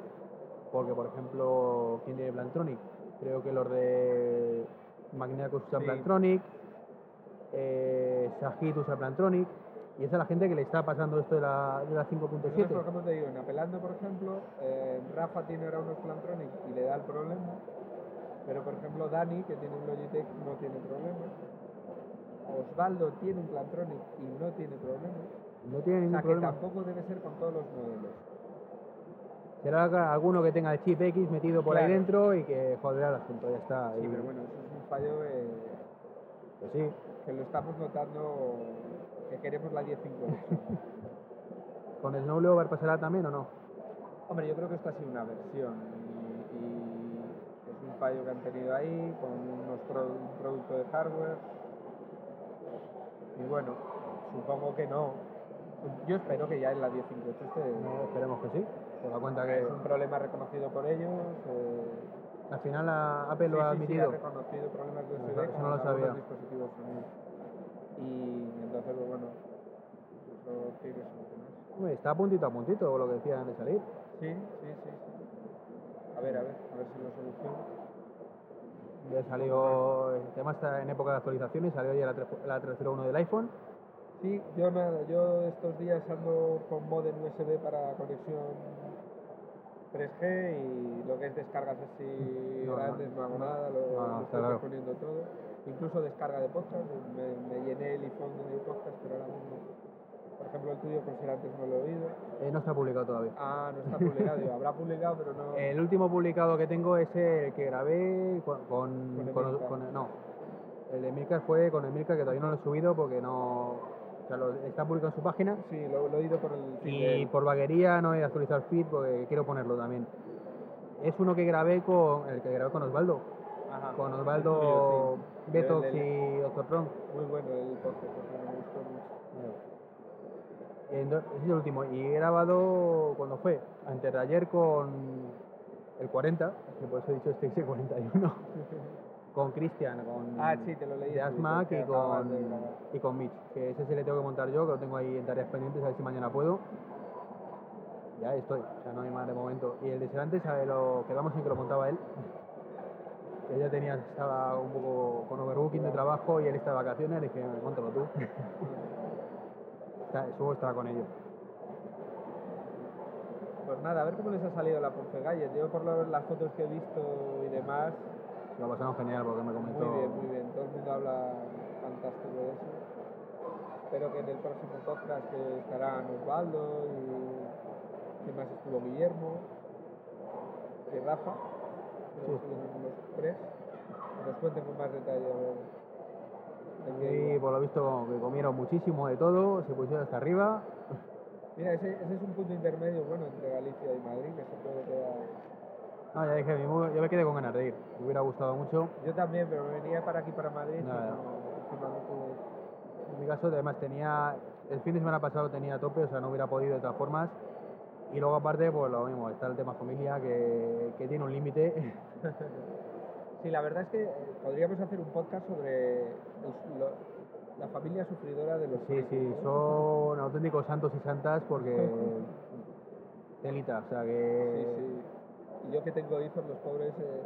Porque por ejemplo, ¿quién tiene Plantronic? Creo que los de Magniacus usan Sí. Plantronic, eh, Sajit usa Plantronic, y esa es la gente que le está pasando esto de la, de la Nosotros, por 5.7. ejemplo, te digo, en Apelando, por ejemplo, eh, Rafa tiene ahora unos Plantronics y le da el problema. Pero, por ejemplo, Dani, que tiene un Logitech, no tiene problema. Osvaldo tiene un Plantronic y no tiene problema. No tiene O ningún sea, que problema. tampoco debe ser con todos los modelos. Será alguno que tenga el chip X metido por ahí dentro y que joderá el asunto, ya está. Sí, Y- pero bueno, eso es un fallo eh, Pues sí, que lo estamos notando, que queremos la 1050. ¿con el Snowblower pasará también o no? Hombre, yo creo que esto ha sido una versión y, y es un fallo que han tenido ahí con unos pro- un producto de hardware. Y bueno, supongo que no. Yo espero que ya en la 1058 esté. No, esperemos que sí. Por la cuenta que Es un problema reconocido por ellos. eh, al final Apple sí, lo ha sí, sí, admitido. ha reconocido problemas de USB eso no lo sabía. dispositivos. Y entonces, pues bueno, eso tiene. Hombre, está a puntito a puntito lo que decían de salir. Sí, sí, sí, sí. A ver, a ver, a ver si lo soluciona. Ya salió, el tema está en época de actualizaciones, salió ya la, la 301 del iPhone. Sí, yo nada, yo estos días ando con modem USB para conexión 3G y lo que es descargas así No, grandes no hago nada, lo, no, lo estoy claro. poniendo todo. Incluso descarga de podcast, me, me llené el iPhone de podcast, pero ahora mismo, por ejemplo, el tuyo, por ser antes no lo he oído. Eh, no está publicado todavía. Ah, no está publicado, digo, habrá publicado, pero no. El último publicado que tengo es el que grabé con... con, Con con- Emilcar. con- no, el de Milcar fue con el Milcar que todavía no lo he subido porque no... O sea, lo- está publicado en su página Sí, lo, lo he oído por el de y por vaguería no he actualizado el feed porque quiero ponerlo también. Es uno que grabé con el que grabé con Osvaldo, Ajá, con el Osvaldo, El- el- y Dr. Tron. Muy bueno el podcast, porque me gustó mucho. Ese es el último. Y he grabado cuando fue, antes de ayer con el 40, que por eso he dicho este XC41, con Cristian, con Ah, sí, te lo leí de Asmac y con, de y con Mitch, que ese sí le tengo que montar yo, que lo tengo ahí en tareas pendientes, a ver si mañana puedo. Ya estoy, o sea, no hay más de momento. Y el de Serantes, a ver, lo quedamos en que lo montaba él. Que ella tenía, estaba un poco con overbooking de trabajo y él está de vacaciones, le dije, montalo tú. Subo estaba con ellos. Pues nada, a ver cómo les ha salido la Ponce Galles. Yo por lo- las fotos que he visto y demás, Lo pasaron genial porque me comentó. muy bien, muy bien. Todo el mundo habla fantástico de eso. Espero que en el próximo podcast que estarán Osvaldo y ¿quién más estuvo? Guillermo y Rafa. Sí. los tres. Que nos cuenten con más detalle a ver de qué Y por lo visto que comieron muchísimo de todo, se pusieron hasta arriba. Mira, ese, ese es un punto intermedio bueno entre Galicia y Madrid que se puede quedar. No, ya dije, yo me quedé con ganas de ir. Me hubiera gustado mucho. Yo también, pero me venía para aquí, para Madrid, no, no pude. En mi caso, además, tenía. El fin de semana pasado tenía a tope, o sea, no hubiera podido de todas formas. Y luego, aparte, pues lo mismo, está el tema familia que, que tiene un límite. Sí, la verdad es que podríamos hacer un podcast sobre el- lo- la familia sufridora de los Sí, hijos, sí, son auténticos santos y santas porque. Telita, o sea Sí, que. sí. Y yo que tengo hijos, los pobres eh,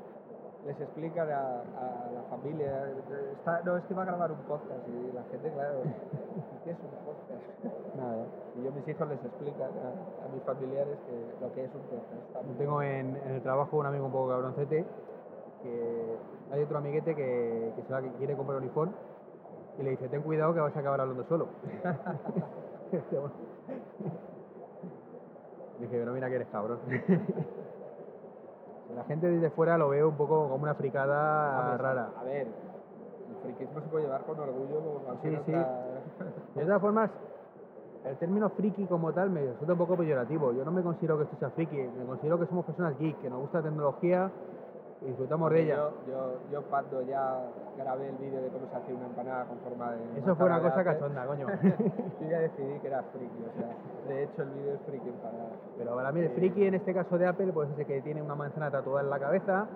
les explican a, a la familia. está- no, es que va a grabar un podcast y la gente, claro, ¿qué es un podcast? Nada, Y yo a mis hijos les explico a, a mis familiares que lo que es un podcast. Tengo en, en el trabajo un amigo un poco cabroncete que hay otro amiguete que, que se va, que quiere comprar un iPhone y le dice, ten cuidado que vas a acabar hablando solo. Dije, pero mira que eres cabrón. La gente desde fuera lo ve un poco como una fricada Hombre, rara. A ver, el friquismo se puede llevar con orgullo. Sí, no sí. De todas formas, el término friki como tal me resulta un poco peyorativo. Yo no me considero que esto sea friki, me considero que somos personas geek, que nos gusta la tecnología y disfrutamos de ella. Yo, yo, yo cuando ya grabé el vídeo de cómo se hacía una empanada con forma de... Eso fue una cosa cachonda, coño. Yo ya decidí que era friki, o sea, de hecho el vídeo es friki para... Pero para mí el friki en este caso de Apple, pues ese que tiene una manzana tatuada en la cabeza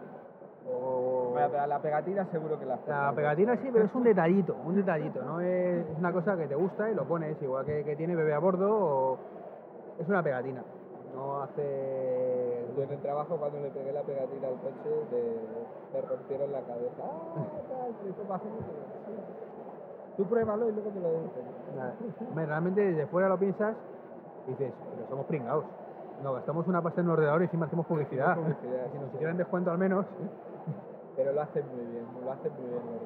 o... Bueno, la pegatina seguro que la... La pegatina sí, pero es un detallito, un detallito, no es es una cosa que te gusta y lo pones, igual que, que tiene bebé a bordo o... Es una pegatina, no hace... Yo en el trabajo cuando le pegué la pegatina al coche me, me rompieron la cabeza. ¡Ah. Tú pruébalo y luego me lo dices. Realmente desde fuera lo piensas y dices, pero somos pringados. No, gastamos una pasta en un ordenador y encima hacemos publicidad. Si nos sí. hicieran descuento al menos. Pero lo hacen muy bien, lo hacen muy bien los.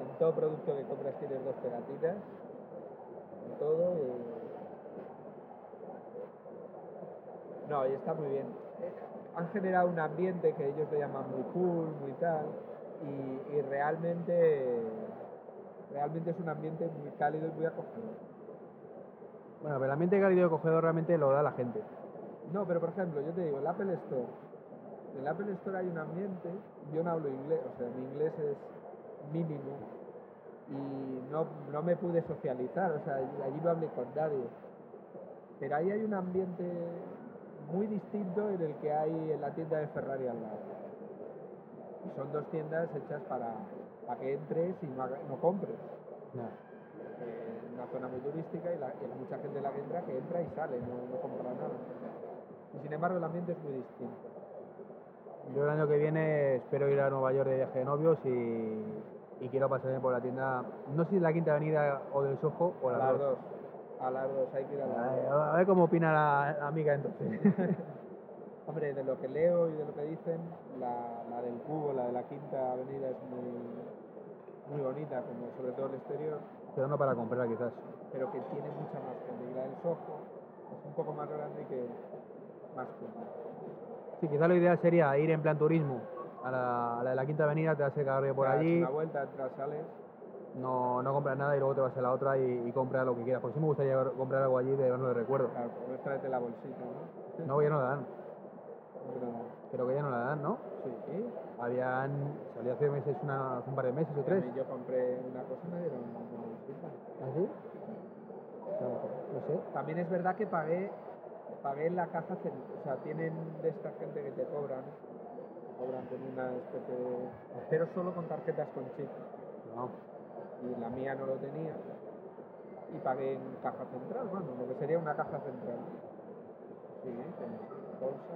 En todo producto que compras tienes dos pegatinas. En todo y... No, y está muy bien. Eh, Han generado un ambiente que ellos le llaman muy cool, muy tal. Y, y realmente... Realmente es un ambiente muy cálido y muy acogedor. Bueno, pero el ambiente cálido y acogedor realmente lo da la gente. No, pero por ejemplo, yo te digo, el Apple Store. En el Apple Store hay un ambiente, yo no hablo inglés, o sea, mi inglés es mínimo y no, no me pude socializar, o sea, allí no hablé con nadie. Pero ahí hay un ambiente muy distinto en el que hay en la tienda de Ferrari al lado. Y son dos tiendas hechas para, para que entres y no, no compres. Eh, una zona muy turística y, la- y hay mucha gente la que entra que entra y sale, no, no compra nada. Y sin embargo el ambiente es muy distinto. Yo el año que viene espero ir a Nueva York de viaje de novios y, y quiero pasarme por la tienda, no sé si la Quinta Avenida o del Soho o la las 2. dos. A dos, hay que ir a. A ver cómo opina la la amiga entonces. Hombre, de lo que leo y de lo que dicen, la, la del cubo, la de la quinta avenida es muy, muy bonita, como sobre todo el exterior, pero no para comprar quizás. pero que tiene mucha más gente. Y la del Soho es un poco más grande y que más gente. Sí, quizás lo ideal sería ir en plan turismo a la, a la de la Quinta Avenida, te vas a quedar por Das allí, Una vuelta, sales. No, no compras nada y luego te vas a la otra y, y compras lo que quieras. Por eso me gustaría comprar algo allí de llevarlo de recuerdo. Claro, pues tráete la bolsita, ¿no? No, ya no la dan. Pero, Creo que ya no la dan, ¿no? sí, ¿sí? Habían. salió hace meses, una, hace un par de meses o tres. Yo compré una cosa y me dieron una bolsita. ¿Ah, sí? No, no sé. También es verdad que pagué, pagué en la caja, o sea, tienen de esta gente que te cobran, te cobran con una especie de... pero solo con tarjetas con chip, No. Y la mía no lo tenía, y pagué en caja central, bueno, lo que sería una caja central. Sí, con bolsa.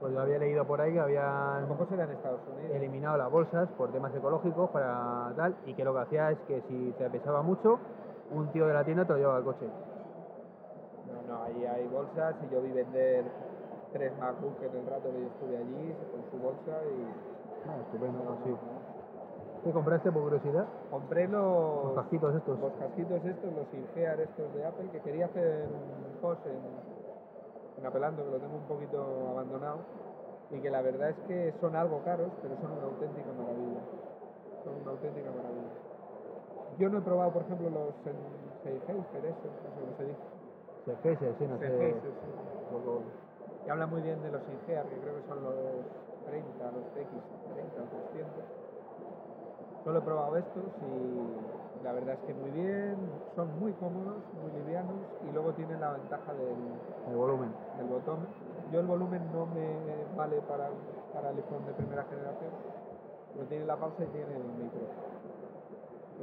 Pues yo había leído por ahí que habían en Estados Unidos. eliminado las bolsas por temas ecológicos para tal y que lo que hacía es que si te pesaba mucho, un tío de la tienda te lo llevaba al coche. No, no, ahí hay bolsas y yo vi vender tres MacBook en el rato que yo estuve allí con su bolsa y... Ah, estupendo, sí. ¿Qué compraste por curiosidad? Compré los, Los casquitos estos. los casquitos estos, los Ingear estos de Apple, que quería hacer un post en, en Apelando, que lo tengo un poquito abandonado, y que la verdad es que son algo caros, pero son una auténtica maravilla. Son una auténtica maravilla. Yo no he probado, por ejemplo, los Sennheiser, esos, no sé cómo se dice. Sennheiser, sí, no sé. Y habla muy bien de los Ingear, que creo que son los 30, los TX30 o 300. Solo he probado estos y la verdad es que muy bien, son muy cómodos, muy livianos y luego tienen la ventaja del, El volumen. del botón. Yo el volumen no me vale para, para el iPhone de primera generación, pero tiene la pausa y tiene el micro.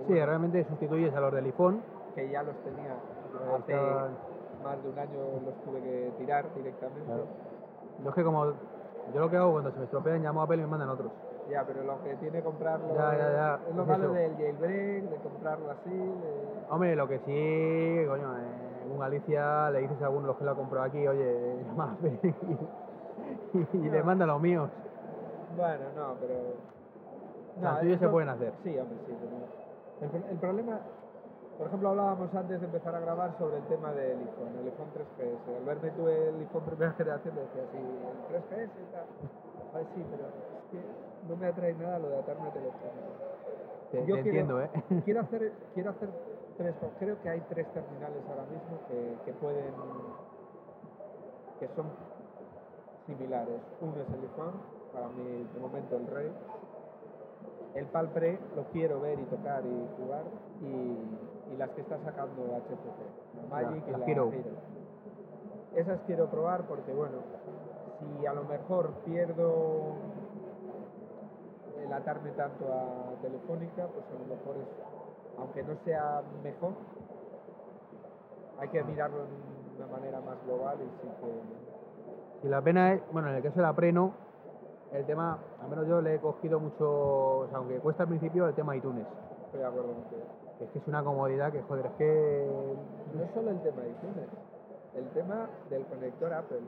Sí, realmente sustituyes a los del iPhone. que ya los tenía hace más de un año, los tuve que tirar directamente. Claro. Yo es que como. Yo lo que hago cuando se me estropean, llamo a Apple y me mandan otros. Ya, pero lo que tiene comprarlo Ya, ya, ya, es lo malo del jailbreak, de comprarlo así. de- Hombre, lo que sí, coño, En Galicia le dices a alguno de los que lo ha comprado aquí, oye, Fede y, y le manda los míos. Bueno, no, pero. No, tuyos es se pueden hacer. Sí, hombre, sí. pero El, el problema, por ejemplo, hablábamos antes de empezar a grabar sobre el tema del iPhone, el iPhone 3GS. Al verme tú el iPhone primera generación, me decía, sí, el 3GS y tal. Pues sí, pero que no me atrae nada lo de atarme a teléfono. Te, Yo te quiero- entiendo, ¿eh? Quiero hacer, quiero hacer tres, creo que hay tres terminales ahora mismo que, que pueden, que son similares. Uno es el iPhone, para mí de momento el rey. El Palpre lo quiero ver y tocar y jugar. Y, y las que está sacando HTC, la Magic y la la Hero. Hero. Esas quiero probar porque, bueno, si a lo mejor pierdo el atarme tanto a Telefónica, pues a lo mejor es, aunque no sea mejor, hay que mirarlo de una manera más global y sí que... Y la pena es, bueno, en el caso de la Preno, el tema, al menos yo le he cogido mucho, o sea, aunque cuesta al principio, el tema iTunes. Estoy de acuerdo contigo. Es que es una comodidad que, joder, es que... No solo el tema de iTunes, el tema del conector Apple.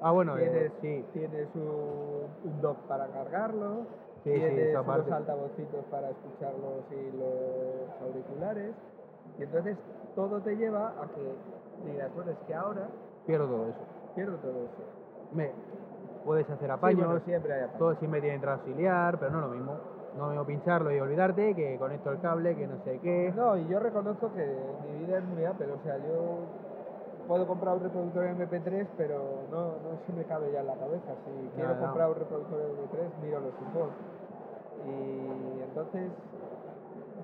Ah, bueno, eh, tienes, sí, tienes un, un dock para cargarlo, sí, sí, tienes esa unos altavocitos para escucharlos y los auriculares, y entonces todo te lleva a que digas, bueno, es que ahora Pierdo todo eso. pierdo todo eso. Me, puedes hacer Sí, apaños, bueno, siempre hay apaños. todo siempre tiene entrada auxiliar, pero no lo mismo. No lo mismo pincharlo y olvidarte que conecto el cable, que no sé qué. No, y yo reconozco que mi vida es muy Apple, o sea, yo puedo comprar un reproductor MP3, pero no, no se me cabe ya en la cabeza. Si quiero no. comprar un reproductor MP3, miro los iPhones. Y entonces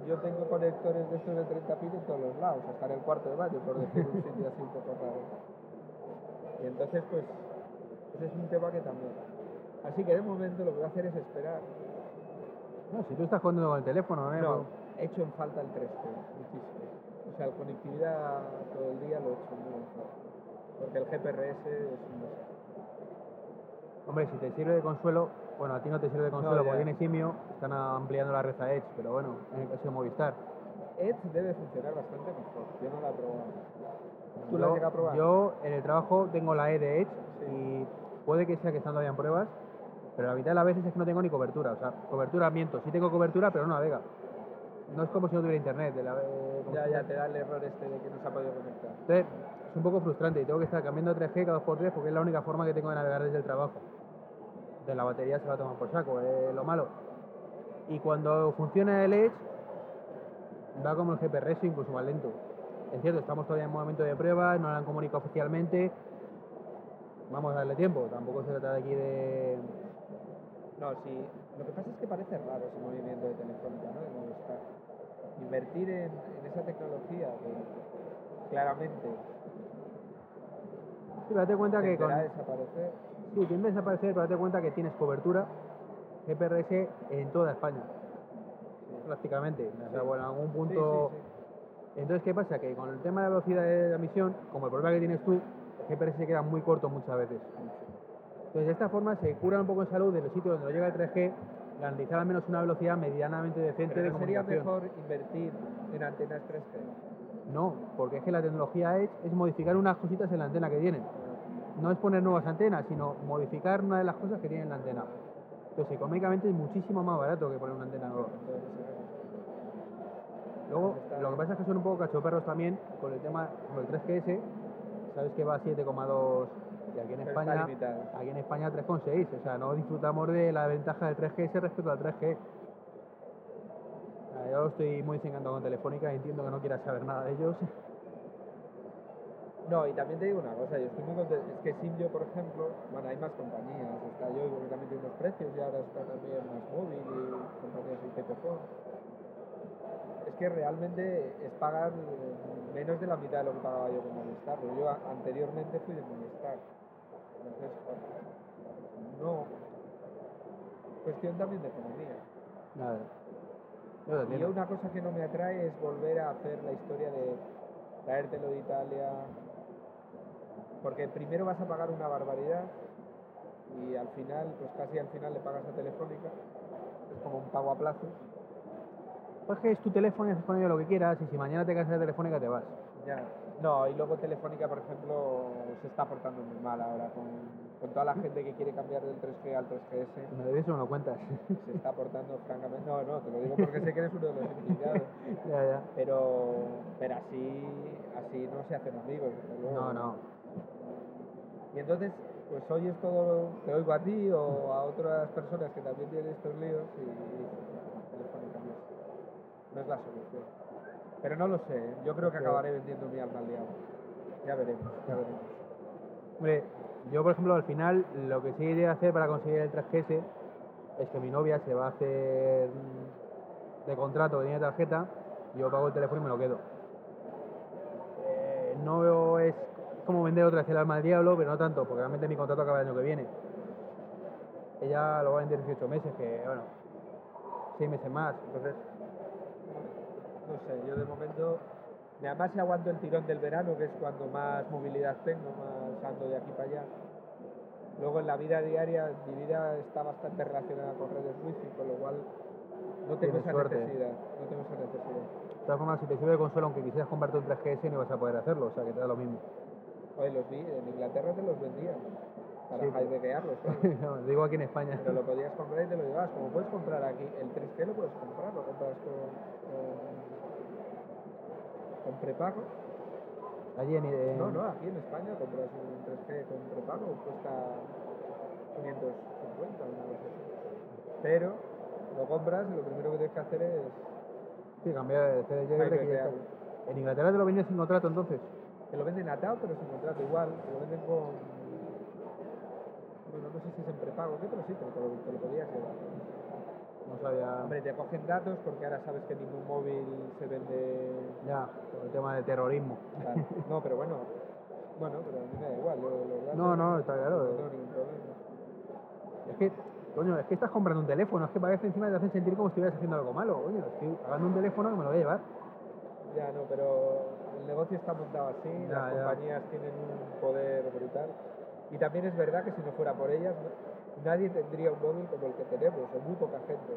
yo tengo conectores de estos de 30 pin en todos los lados, hasta en el cuarto de baño, por decir un sitio así un poco raro. Y entonces, pues, ese es un tema que también. Así que de momento lo que voy a hacer es esperar. No, si tú estás jugando con el teléfono, ¿eh? No, he hecho en falta el 3G, muchísimo. Sea, la conectividad todo el día lo he hecho muy falta. Porque el GPRS es un desastre. Hombre, si te sirve de consuelo, bueno, a ti no te sirve de consuelo ya. porque tienes simio, están ampliando la red a Edge, pero bueno, en el caso de Movistar. Edge debe funcionar bastante mejor. Yo no la he probado. ¿Tú la yo, has llegado a probar? Yo en el trabajo tengo la E de Edge Sí. y puede que sea que están todavía en pruebas, pero la mitad de las veces es que no tengo ni cobertura. O sea, cobertura miento, sí tengo cobertura, pero no navega. No es como si no tuviera internet. de la- eh, Ya, ya, te da el error este de que no se ha podido conectar. Entonces, es un poco frustrante y tengo que estar cambiando a 3G cada 2x3 porque es la única forma que tengo de navegar desde el trabajo. Entonces la batería se va a tomar por saco, es lo malo. Y cuando funciona el Edge, va como el GPRS, incluso más lento. Es cierto, estamos todavía en momento de prueba, no lo han comunicado oficialmente. Vamos a darle tiempo, tampoco se trata de aquí de... No, sí. Lo que pasa es que parece raro ese movimiento de Telefónica, ¿no? De Movistar. Invertir en, en esa tecnología que claramente Sí, pero date cuenta que con... desaparecer. Sí, tiende a desaparecer, pero date cuenta que tienes cobertura GPRS en toda España. Prácticamente. O sea, bueno, en algún punto... sí. Entonces, ¿qué pasa? Que con el tema de la velocidad de emisión, como el problema que tienes tú, el GPS se queda muy corto muchas veces. Entonces, de esta forma se cura un poco en salud de los sitios donde no llega el 3G, garantizar al menos una velocidad medianamente decente Pero de ¿no sería mejor invertir en antenas 3G. No, porque es que la tecnología Edge es modificar unas cositas en la antena que tienen. No es poner nuevas antenas, sino modificar una de las cosas que tiene la antena. Entonces, económicamente es muchísimo más barato que poner una antena nueva. Luego, lo que pasa es que son un poco cachoperros también con el tema, con el 3GS, sabes que va a 7,2 y aquí en Pero España, aquí en España 3,6, o sea, no disfrutamos de la ventaja del 3GS respecto al 3G. Ah, Yo estoy muy desencantado con Telefónica, entiendo que no quieras saber nada de ellos. No, y también te digo una cosa, yo estoy muy contento, es que Simyo, por ejemplo, bueno, hay más compañías, está yo que también tiene unos precios y ahora está también más móvil y compañías y Pepephone. Es que realmente es pagar menos de la mitad de lo que pagaba yo con Movistar, porque yo anteriormente fui de Movistar. Bueno, no. Cuestión también de economía. Nada. Yo lo Y una cosa que no me atrae es volver a hacer la historia de traértelo de Italia. Porque primero vas a pagar una barbaridad y al final, pues casi al final le pagas a Telefónica. Es como un pago a plazos. Pues que es tu teléfono y haces con ello lo que quieras y si mañana te cansas de Telefónica te vas. Ya. No, y luego Telefónica, por ejemplo, se está portando muy mal ahora con, con toda la gente que quiere cambiar del 3G al 3GS. Me de eso no cuentas. Se está portando francamente. No, no, te lo digo porque sé que eres uno de los implicados. ya, ya. Pero, pero así, así no se hacen amigos. No, no. Y entonces, pues oyes todo, te oigo a ti o a otras personas que también tienen estos líos y dices, Telefónica no es la solución. Pero no lo sé, yo creo que acabaré vendiendo mi alma al diablo. Ya veremos, ya veremos. Hombre, yo por ejemplo al final lo que sí iré a hacer para conseguir el 3GS es que mi novia se va a hacer de contrato tiene tarjeta, yo pago el teléfono y me lo quedo. Eh, no veo- es como vender otra vez el alma al diablo, pero no tanto, porque realmente mi contrato acaba el año que viene. Ella lo va a vender 18 meses, que bueno, 6 meses más, entonces No sé, yo de momento, además si aguanto el tirón del verano, que es cuando más movilidad tengo, más ando de aquí para allá. Luego en la vida diaria, mi vida está bastante relacionada con redes wifi, con lo cual no tengo esa suerte. necesidad. No tengo esa necesidad. de todas formas si te sirve de consuelo, aunque quisieras comprarte un 3GS no vas a poder hacerlo, o sea que te da lo mismo. Oye, los vi, en Inglaterra te los vendían para Sí, claro. No, digo aquí en España. pero lo podías comprar y te lo llevabas. Como puedes comprar aquí, el 3G lo puedes comprar, lo compras con, con, prepago. Allí en, en- No, no, aquí en España compras un 3G con prepago, cuesta 550 o una así. Pero lo compras y lo primero que tienes que hacer es Sí, cambiar de CDJ Hay de que. En Inglaterra te lo vendían sin contrato entonces. Te lo venden atado, pero sin contrato igual. Te lo venden con. Bueno, no sé si es en prepago, ¿qué? Pero sí, pero te lo, te lo podías llevar. No sabía. Hombre, te cogen datos porque ahora sabes que ningún móvil se vende. Ya, por el tema del terrorismo. No, pero bueno. Bueno, pero a mí me da igual. datos No, no, está claro. No tengo ningún problema. Es que, coño, es que estás comprando un teléfono, es que parece encima te hacen sentir como si estuvieras haciendo algo malo. Coño, estoy pagando un teléfono que me lo voy a llevar. Ya, no, pero el negocio está montado así, Ya, las ya. compañías tienen un poder brutal. Y también es verdad que si no fuera por ellas, no- nadie tendría un móvil como el que tenemos, o muy poca gente.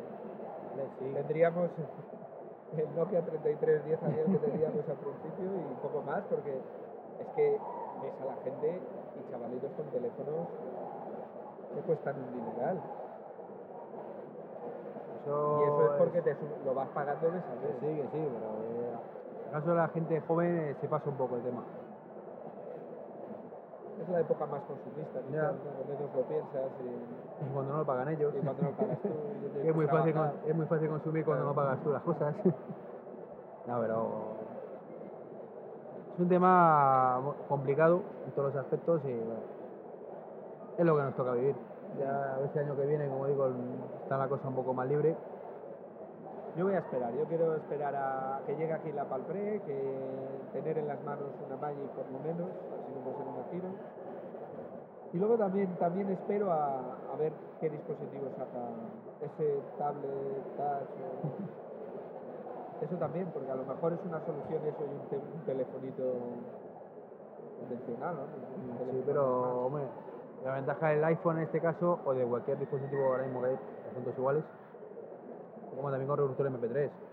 Tendríamos el Nokia 3310 aquel que teníamos al principio y poco más, porque es que ves a la gente y chavalitos con teléfonos que cuestan un dineral. Eso Y eso es porque te su- lo vas pagando mes a Que mes. sí, que sí, pero eh, en caso de la gente joven eh, se pasa un poco el tema. Es la época más consumista, ¿no? Cuando menos lo piensas y... Y cuando no lo pagan ellos. Y cuando lo pagas tú, es, muy fácil, con- es muy fácil consumir cuando Claro. no pagas tú las cosas. no, pero. Es un tema complicado en todos los aspectos y bueno, es lo que nos toca vivir. Ya a ver si el año que viene, como digo, está la cosa un poco más libre. Yo voy a esperar, yo quiero esperar a que llegue aquí la Palpre, que tener en las manos una Magic por lo menos, puede ser una. Y luego también, también espero a, a ver qué dispositivo saca ese tablet touch o- Eso también, porque a lo mejor es una solución eso y un, te- un telefonito convencional, ¿no? Un Sí, pero, normal. hombre, la ventaja del iPhone en este caso, o de cualquier dispositivo ahora mismo que hay, asuntos iguales, como también con reproductor MP3.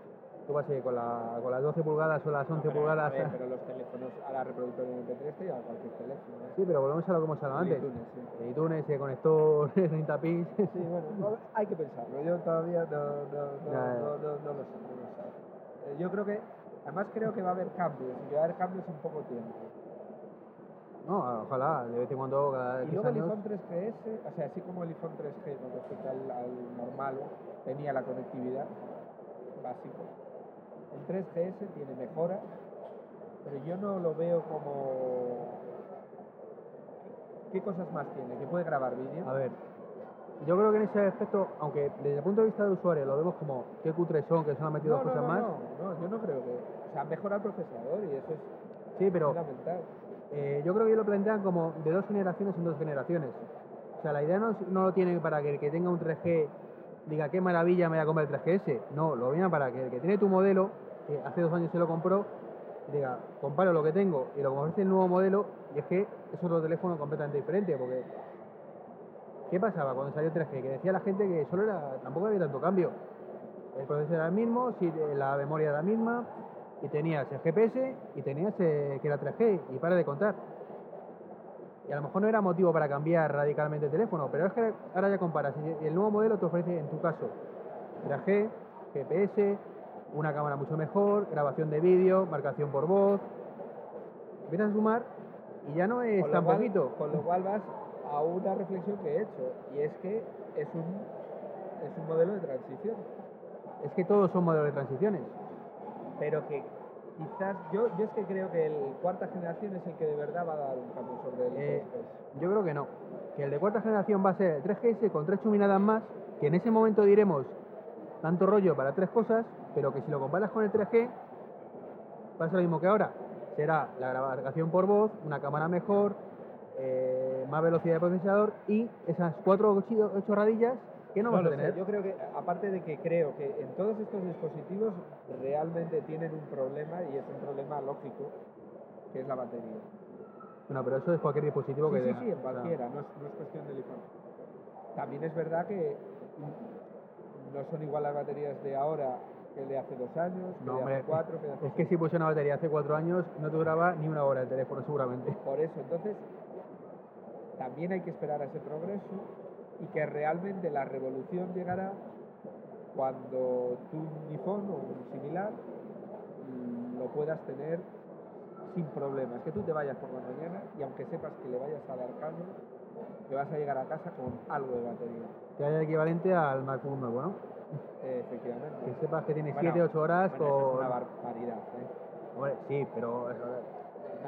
Tú vas ahí con, la, con las 12 pulgadas o las 11 Pero, pulgadas. a ver, pero los teléfonos, ahora reproductor de MP3 te lleva cualquier teléfono. ¿eh? Sí, pero volvemos a lo que hemos hablado antes. iTunes, sí. ITunes, el conector 30 pins. Sí, bueno, no, hay que pensarlo. Yo todavía no, no, no, no, lo sé. no lo sé. Eh, yo creo que, además creo que va a haber cambios, y que va a haber cambios en poco tiempo. No, ojalá, de vez en cuando, cada Y luego el iPhone 3GS, o sea, así como el iPhone 3G con respecto al, al normal tenía la conectividad básico, el 3GS tiene mejoras, pero yo no lo veo como... ¿Qué cosas más tiene? ¿Que puede grabar vídeo? A ver, yo creo que en ese aspecto, aunque desde el punto de vista de usuario lo vemos como qué cutres son, que se han metido no, cosas no, no, más. no, no, yo no creo que... O sea, mejora el procesador y eso es Sí, pero fundamental. Eh, yo creo que ellos lo plantean como de dos generaciones en dos generaciones. O sea, la idea no, no lo tiene para que el que tenga un 3G diga qué maravilla me voy a comprar el 3GS. No, lo viene para que el que tiene tu modelo, que hace dos años se lo compró, diga, comparo lo que tengo y lo que ofrece el nuevo modelo, y es que es otro teléfono completamente diferente, porque ¿qué pasaba cuando salió el 3G? Que decía la gente que solo era, tampoco había tanto cambio. El procesador era el mismo, si la memoria era la misma, y tenías el GPS y tenías eh, que era 3G y para de contar. Y a lo mejor no era motivo para cambiar radicalmente el teléfono, pero es que ahora ya comparas el nuevo modelo te ofrece en tu caso 3G, GPS, una cámara mucho mejor, grabación de vídeo, marcación por voz. Empiezas a sumar y ya no es tan cual- poquito. Con lo cual vas a una reflexión que he hecho, y es que es un, es un modelo de transición. Es que todos son modelos de transiciones. pero que quizás yo, yo es que creo que el cuarta generación es el que de verdad va a dar un cambio sobre el Eh, 3G. Yo creo que no. Que el de cuarta generación va a ser el 3GS con tres chuminadas más, que en ese momento diremos tanto rollo para tres cosas, pero que si lo comparas con el 3G, va a ser lo mismo que ahora. Será la grabación por voz, una cámara mejor, eh, más velocidad de procesador y esas cuatro ocho- chorradillas que no, No vas a lo sé, tener. Yo creo que, aparte de que creo que en todos estos dispositivos realmente tienen un problema y es un problema lógico, que es la batería. Bueno, pero eso es cualquier dispositivo Sí, que sí, tenga. sí, en O sea, cualquiera, no es, no es cuestión del iPhone. También es verdad que no son igual las baterías de ahora que de hace dos años, que No, de hombre, hace cuatro, que de hace es que si puse una batería hace cuatro años, no te duraba ni una hora el teléfono, seguramente. Por eso, entonces, también hay que esperar a ese progreso y que realmente la revolución llegará cuando tú un iPhone o un similar lo puedas tener sin problemas. Que tú te vayas por la mañana y aunque sepas que le vayas a dar cambio, te vas a llegar a casa con algo de batería. Que haya el equivalente al MacBook nuevo, ¿no? Eh, efectivamente. Que sepas que tiene Bueno, 7-8 horas bueno, eso es con... una barbaridad. ¿eh? Hombre, sí, pero eh,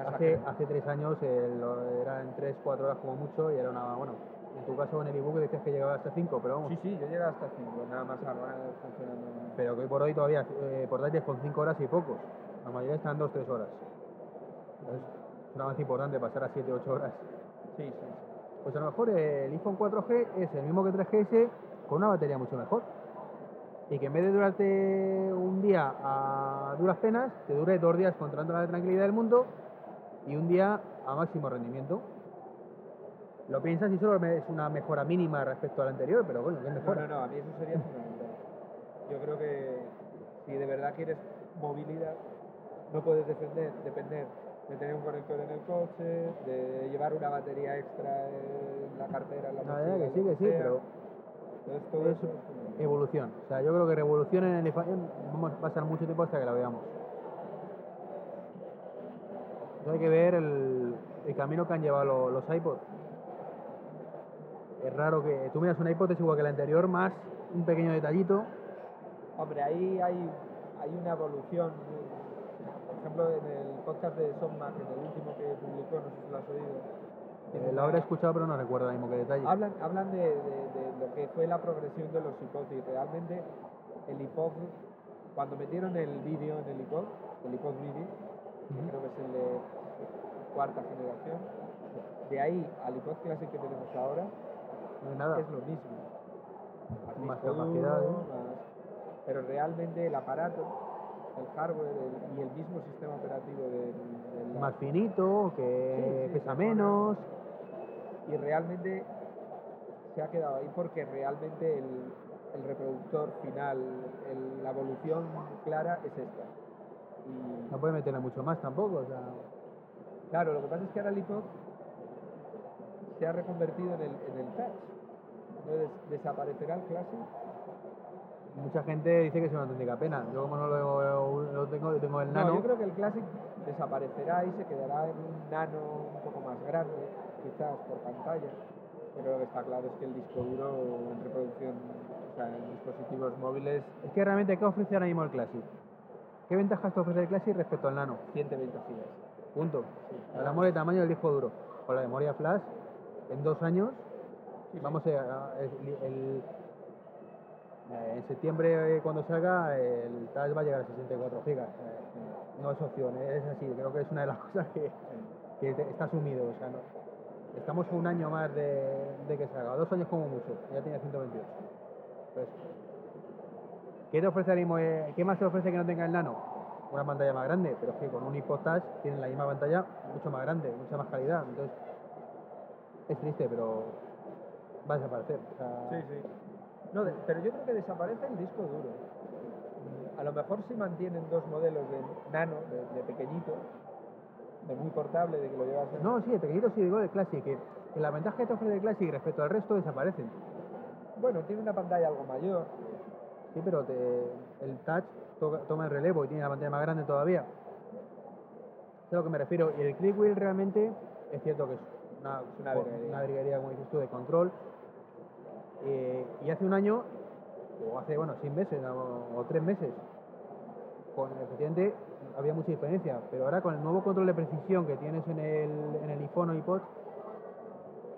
hace, hace tres años eh, lo- eran 3-4 horas como mucho y era una... Bueno, en tu caso en el ebook decías que llegaba hasta 5, pero vamos. Sí, sí, yo llegué hasta 5, nada más armar funcionando. Pero que hoy por hoy todavía eh, portátiles con 5 horas y pocos. La mayoría están 2-3 horas. Entonces, es un avance importante pasar a 7-8 horas. Sí, sí. Pues a lo mejor el iPhone 4G es el mismo que 3GS con una batería mucho mejor. Y que en vez de durarte un día a duras penas, te dure dos días con toda la tranquilidad del mundo y un día a máximo rendimiento. Lo piensas y solo es una mejora mínima respecto al anterior, pero bueno, que es No, mejor. no, no, a mí eso sería fundamental. Yo creo que si de verdad quieres movilidad, no puedes defender, depender de tener un conector en el coche, de llevar una batería extra en la cartera, en la No, mochila, que lo sí, que sí, sea. pero Entonces todo es eso es evolución. O sea, yo creo que revolución en el iPhone vamos a pasar mucho tiempo hasta que la veamos. Entonces hay que ver el, el camino que han llevado lo- los, iPods. Es raro que tú miras un iPod es igual que el anterior, más un pequeño detallito. Hombre, ahí hay, hay una evolución. Por ejemplo, en el podcast de Sonmac, en el último que publicó, no sé si lo has oído. Eh, lo habré escuchado, pero no recuerdo ahora mismo qué detalle. Hablan, hablan de, de- de lo que fue la progresión de los y realmente el iPod, cuando metieron el vídeo en el iPod, el iPod Mini, que Ujú. creo que es el de cuarta generación, de ahí al iPod Classic que tenemos ahora, No hay nada. es lo mismo. Más capacidad, ¿eh? pero realmente el aparato, el hardware el- y el mismo sistema operativo de, de la- Más finito, que Sí, sí, pesa menos. y realmente se ha quedado ahí porque realmente el, el reproductor final, el- la evolución clara es esta. Y No puede meterle mucho más tampoco. O sea, claro, lo que pasa es que ahora el iPod se ha reconvertido en el, en el touch. Entonces desaparecerá el Classic. mucha gente dice que es una auténtica pena. Yo como no lo, lo tengo, tengo el No, nano. yo creo que el Classic desaparecerá y se quedará en un nano un poco más grande, quizás por pantalla. Pero lo que está claro es que el disco duro en reproducción, o sea, en dispositivos móviles, Es que realmente, ¿qué ofrece ahora mismo el Classic? ¿Qué ventajas te ofrece el Classic respecto al Nano? 120 gigas. Punto. Sí. El amor de tamaño del disco duro. Con la memoria flash, en dos años, Sí, vamos a, el, el- eh, en septiembre eh, cuando salga, el touch va a llegar a 64 gigas. Eh, no es opción, es así. Creo que es una de las cosas que, que está asumido. O sea, no- estamos un año más de, de que salga, dos años como mucho, ya tiene 128. Pues, ¿Qué te ofrece ¿Qué más te ofrece que no tenga el nano? Una pantalla más grande, pero es que con un iPod Touch tienen la misma pantalla mucho más grande, mucha más calidad. Entonces, es triste, pero va a desaparecer. O sea, Sí, sí. No, de- pero yo creo que desaparece el disco duro. A lo mejor si mantienen dos modelos de nano, de, de pequeñito, de muy portable, de que lo llevas en... No, sí, el pequeñito sí digo del Classic, que, que la ventaja que te ofrece el Classic respecto al resto desaparecen. Bueno, tiene una pantalla algo mayor. Sí, pero te- el touch to- toma el relevo y tiene la pantalla más grande todavía. Es a lo que me refiero. Y el click wheel realmente es cierto que es una, una virguería. una virguería, como dices tú, de control. Eh, y hace un año, o hace, bueno, seis meses o, o tres meses, con efectivamente había mucha diferencia. Pero ahora con el nuevo control de precisión que tienes en el, en el iPhone o iPod,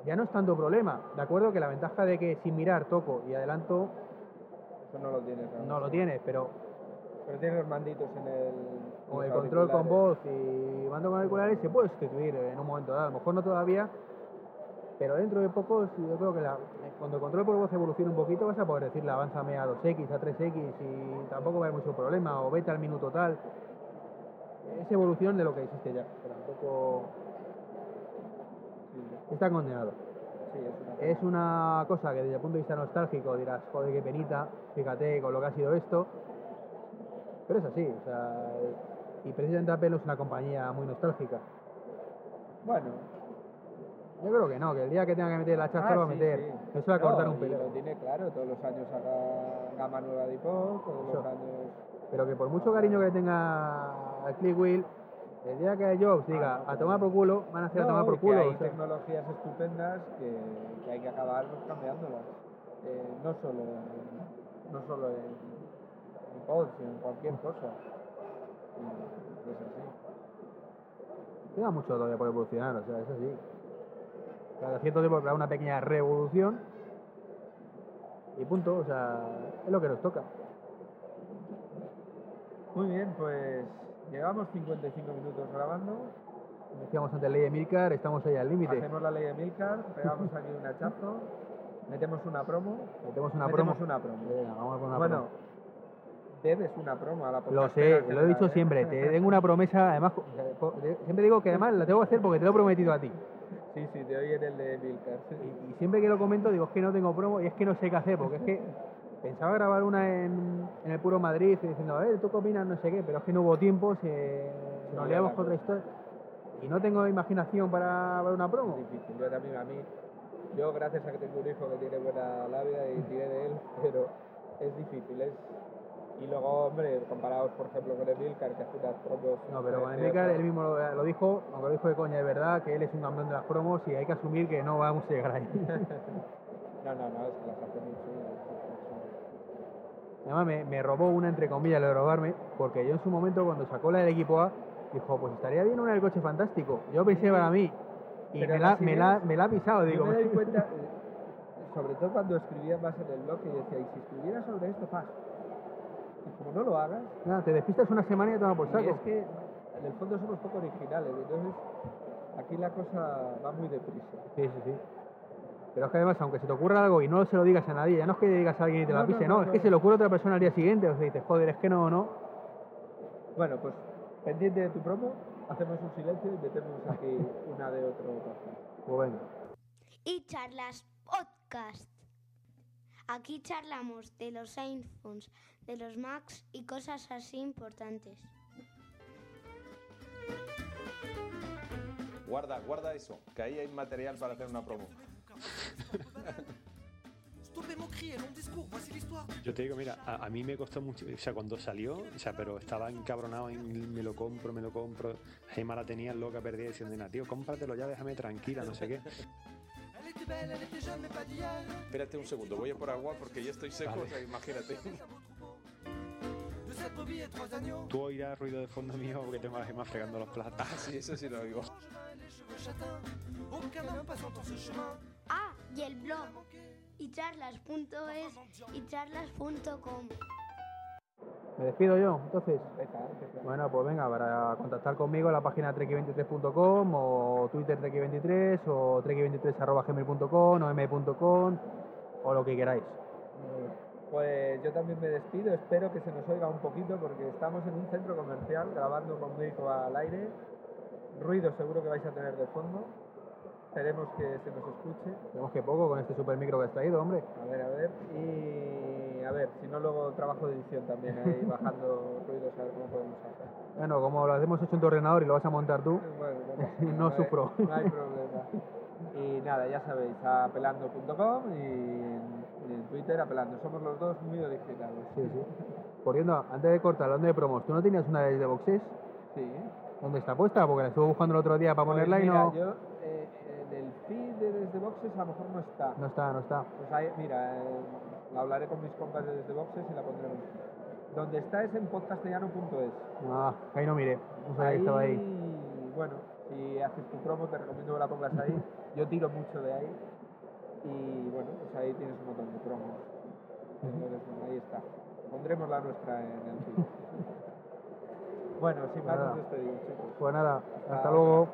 ya no es tanto problema. De acuerdo que la ventaja de que sin mirar toco y adelanto Eso no lo tienes. ¿no? no lo tienes, pero Pero tiene los manditos en el... con el control con voz y mando con auriculares se puede sustituir en un momento dado. A lo mejor no todavía, pero dentro de poco yo creo que la- cuando el control por voz evolucione un poquito vas a poder decirle avánzame a 2X, a 3X y tampoco va a haber mucho problema o vete al minuto tal. Es evolución de lo que existe ya, pero tampoco está condenado. sí, es una... Es una cosa que desde el punto de vista nostálgico dirás, joder, qué penita, fíjate con lo que ha sido esto. Pero es así, o sea, y precisamente Apple es una compañía muy nostálgica. Bueno, Yo creo que no, que el día que tenga que meter la chaza Ah, lo va a sí, meter. sí. Eso va a No, cortar un pelo. Lo tiene claro, todos los años saca gama nueva de iPod, todos los años. Pero que por mucho cariño que le tenga al click wheel, el día que Jobs diga Ah, no, a tomar por culo, van a hacer a tomar por culo. hay o sea. tecnologías estupendas que, que hay que acabar cambiándolas. Eh, no solo en, no solo en, en cualquier cosa. Y es así. Queda mucho todavía por evolucionar, o sea, es así. Cada cierto tiempo habrá una pequeña revolución y punto, o sea, es lo que nos toca. Muy bien, pues llevamos 55 minutos grabando. Decíamos antes, ley de Milcar, estamos ahí al límite. Hacemos la ley de Milcar, pegamos aquí un hachazo, metemos una promo. Metemos una metemos promo. una promo. Venga, vamos a poner una bueno, promo. Debes una promo a la Lo sé, lo he dicho ¿eh? siempre, te tengo una promesa, además, siempre digo que además la tengo que hacer porque te lo he prometido a ti. Sí, sí, te oí en el de Milcar. sí. Y, y siempre que lo comento digo, es que no tengo promo y es que no sé qué hacer, porque es que pensaba grabar una en, en el puro Madrid diciendo, a ver, ¿tú qué opinas? No sé qué, pero es que no hubo tiempo, se, nos liamos con otra historia. Y no tengo imaginación para, para una promo. Es difícil, yo también a mí, yo gracias a que tengo un hijo que tiene buena labia y tiré de él, pero es difícil, es... Y luego, hombre, comparados por ejemplo con Emilcar, que hace unas promos... No, pero con. Emilcar él mismo lo, lo dijo, aunque lo dijo de coña de verdad, que él es un campeón de las promos y hay que asumir que no vamos a llegar ahí. No, no, no, es que las hace mucho. Además me, me robó una entre comillas lo de robarme, porque yo en su momento cuando sacó la del equipo A, dijo, pues estaría bien una del coche fantástico. Yo pensé para mí, y me la, me, la, me la ha pisado, digo. me doy cuenta, eh, sobre todo cuando escribía más en el blog, y decía, y si escribiera sobre esto, paz. Y como no lo hagas, Nada, te despistas una semana y te toma por y saco. es que en el fondo somos poco originales, entonces aquí la cosa va muy deprisa. Sí, sí, sí. Pero es que además, aunque se te ocurra algo y no se lo digas a nadie, ya no es que digas a alguien y te No, la no, pise, no, no, es no. que se le ocurre a otra persona al día siguiente, o sea, dices, joder, es que no, no. Bueno, pues pendiente de tu promo, hacemos un silencio y metemos aquí una de otro podcast. Pues venga. y charlas podcast. Aquí charlamos de los iPhones, de los Macs y cosas así importantes. Guarda, guarda eso, que ahí hay material para hacer una promo. Yo te digo, mira, a, a mí me costó mucho, o sea, cuando salió, o sea, pero estaba encabronado en me lo compro, me lo compro. Gemma la tenía loca perdida diciendo, "Nah, tío, cómpratelo ya, déjame tranquila, no sé qué. Espérate un segundo, voy a por agua porque ya estoy seco, Vale. o sea, imagínate. Tú oirás ruido de fondo mío porque tengo a la Gemma fregando los platos. Ah, sí, eso sí lo oigo. Ah, y el blog y charlas.es y charlas.com. Me despido yo, entonces. Bueno, pues venga, para contactar conmigo la página treki23.com o Twitter treki23 o treki23.gmail.com o m.com o lo que queráis. Pues yo también me despido, espero que se nos oiga un poquito porque estamos en un centro comercial grabando con Médico al aire. Ruido seguro que vais a tener de fondo. Esperemos que se nos escuche. Vemos que poco con este super micro que has traído, hombre. A ver, a ver. Y a ver, si no luego trabajo de edición también, ahí bajando ruidos a ver cómo podemos hacer. Bueno, como lo hemos hecho en tu ordenador y lo vas a montar tú, Bueno, no, No hay- sufro. No hay problema. Y nada, ya sabéis, apelando.com y en, y Twitter apelando. Somos los dos muy originales. sí, sí. Por cierto, antes de cortar, hablando de promos, ¿tú no tenías una de boxes? Sí. ¿Dónde está puesta? Porque la estuve buscando el otro día para Pues ponerla y mira, no... yo eh, en el feed de Desde Boxes a lo mejor no está. No está, no está. Pues ahí, mira, eh, la hablaré con mis compas de Desde Boxes y la pondremos. Donde está es en podcastellano.es. Ah, ahí no miré. No sabía que estaba ahí. Bueno, si haces tu promo te recomiendo que la pongas ahí. Yo tiro mucho de ahí. Y bueno, pues ahí tienes un montón de promos. Entonces, bueno, ahí está. Pondremos la nuestra en el feed. bueno, sin más Nada. nos despedimos, chicos. Pues nada, Hasta hasta ahora. luego.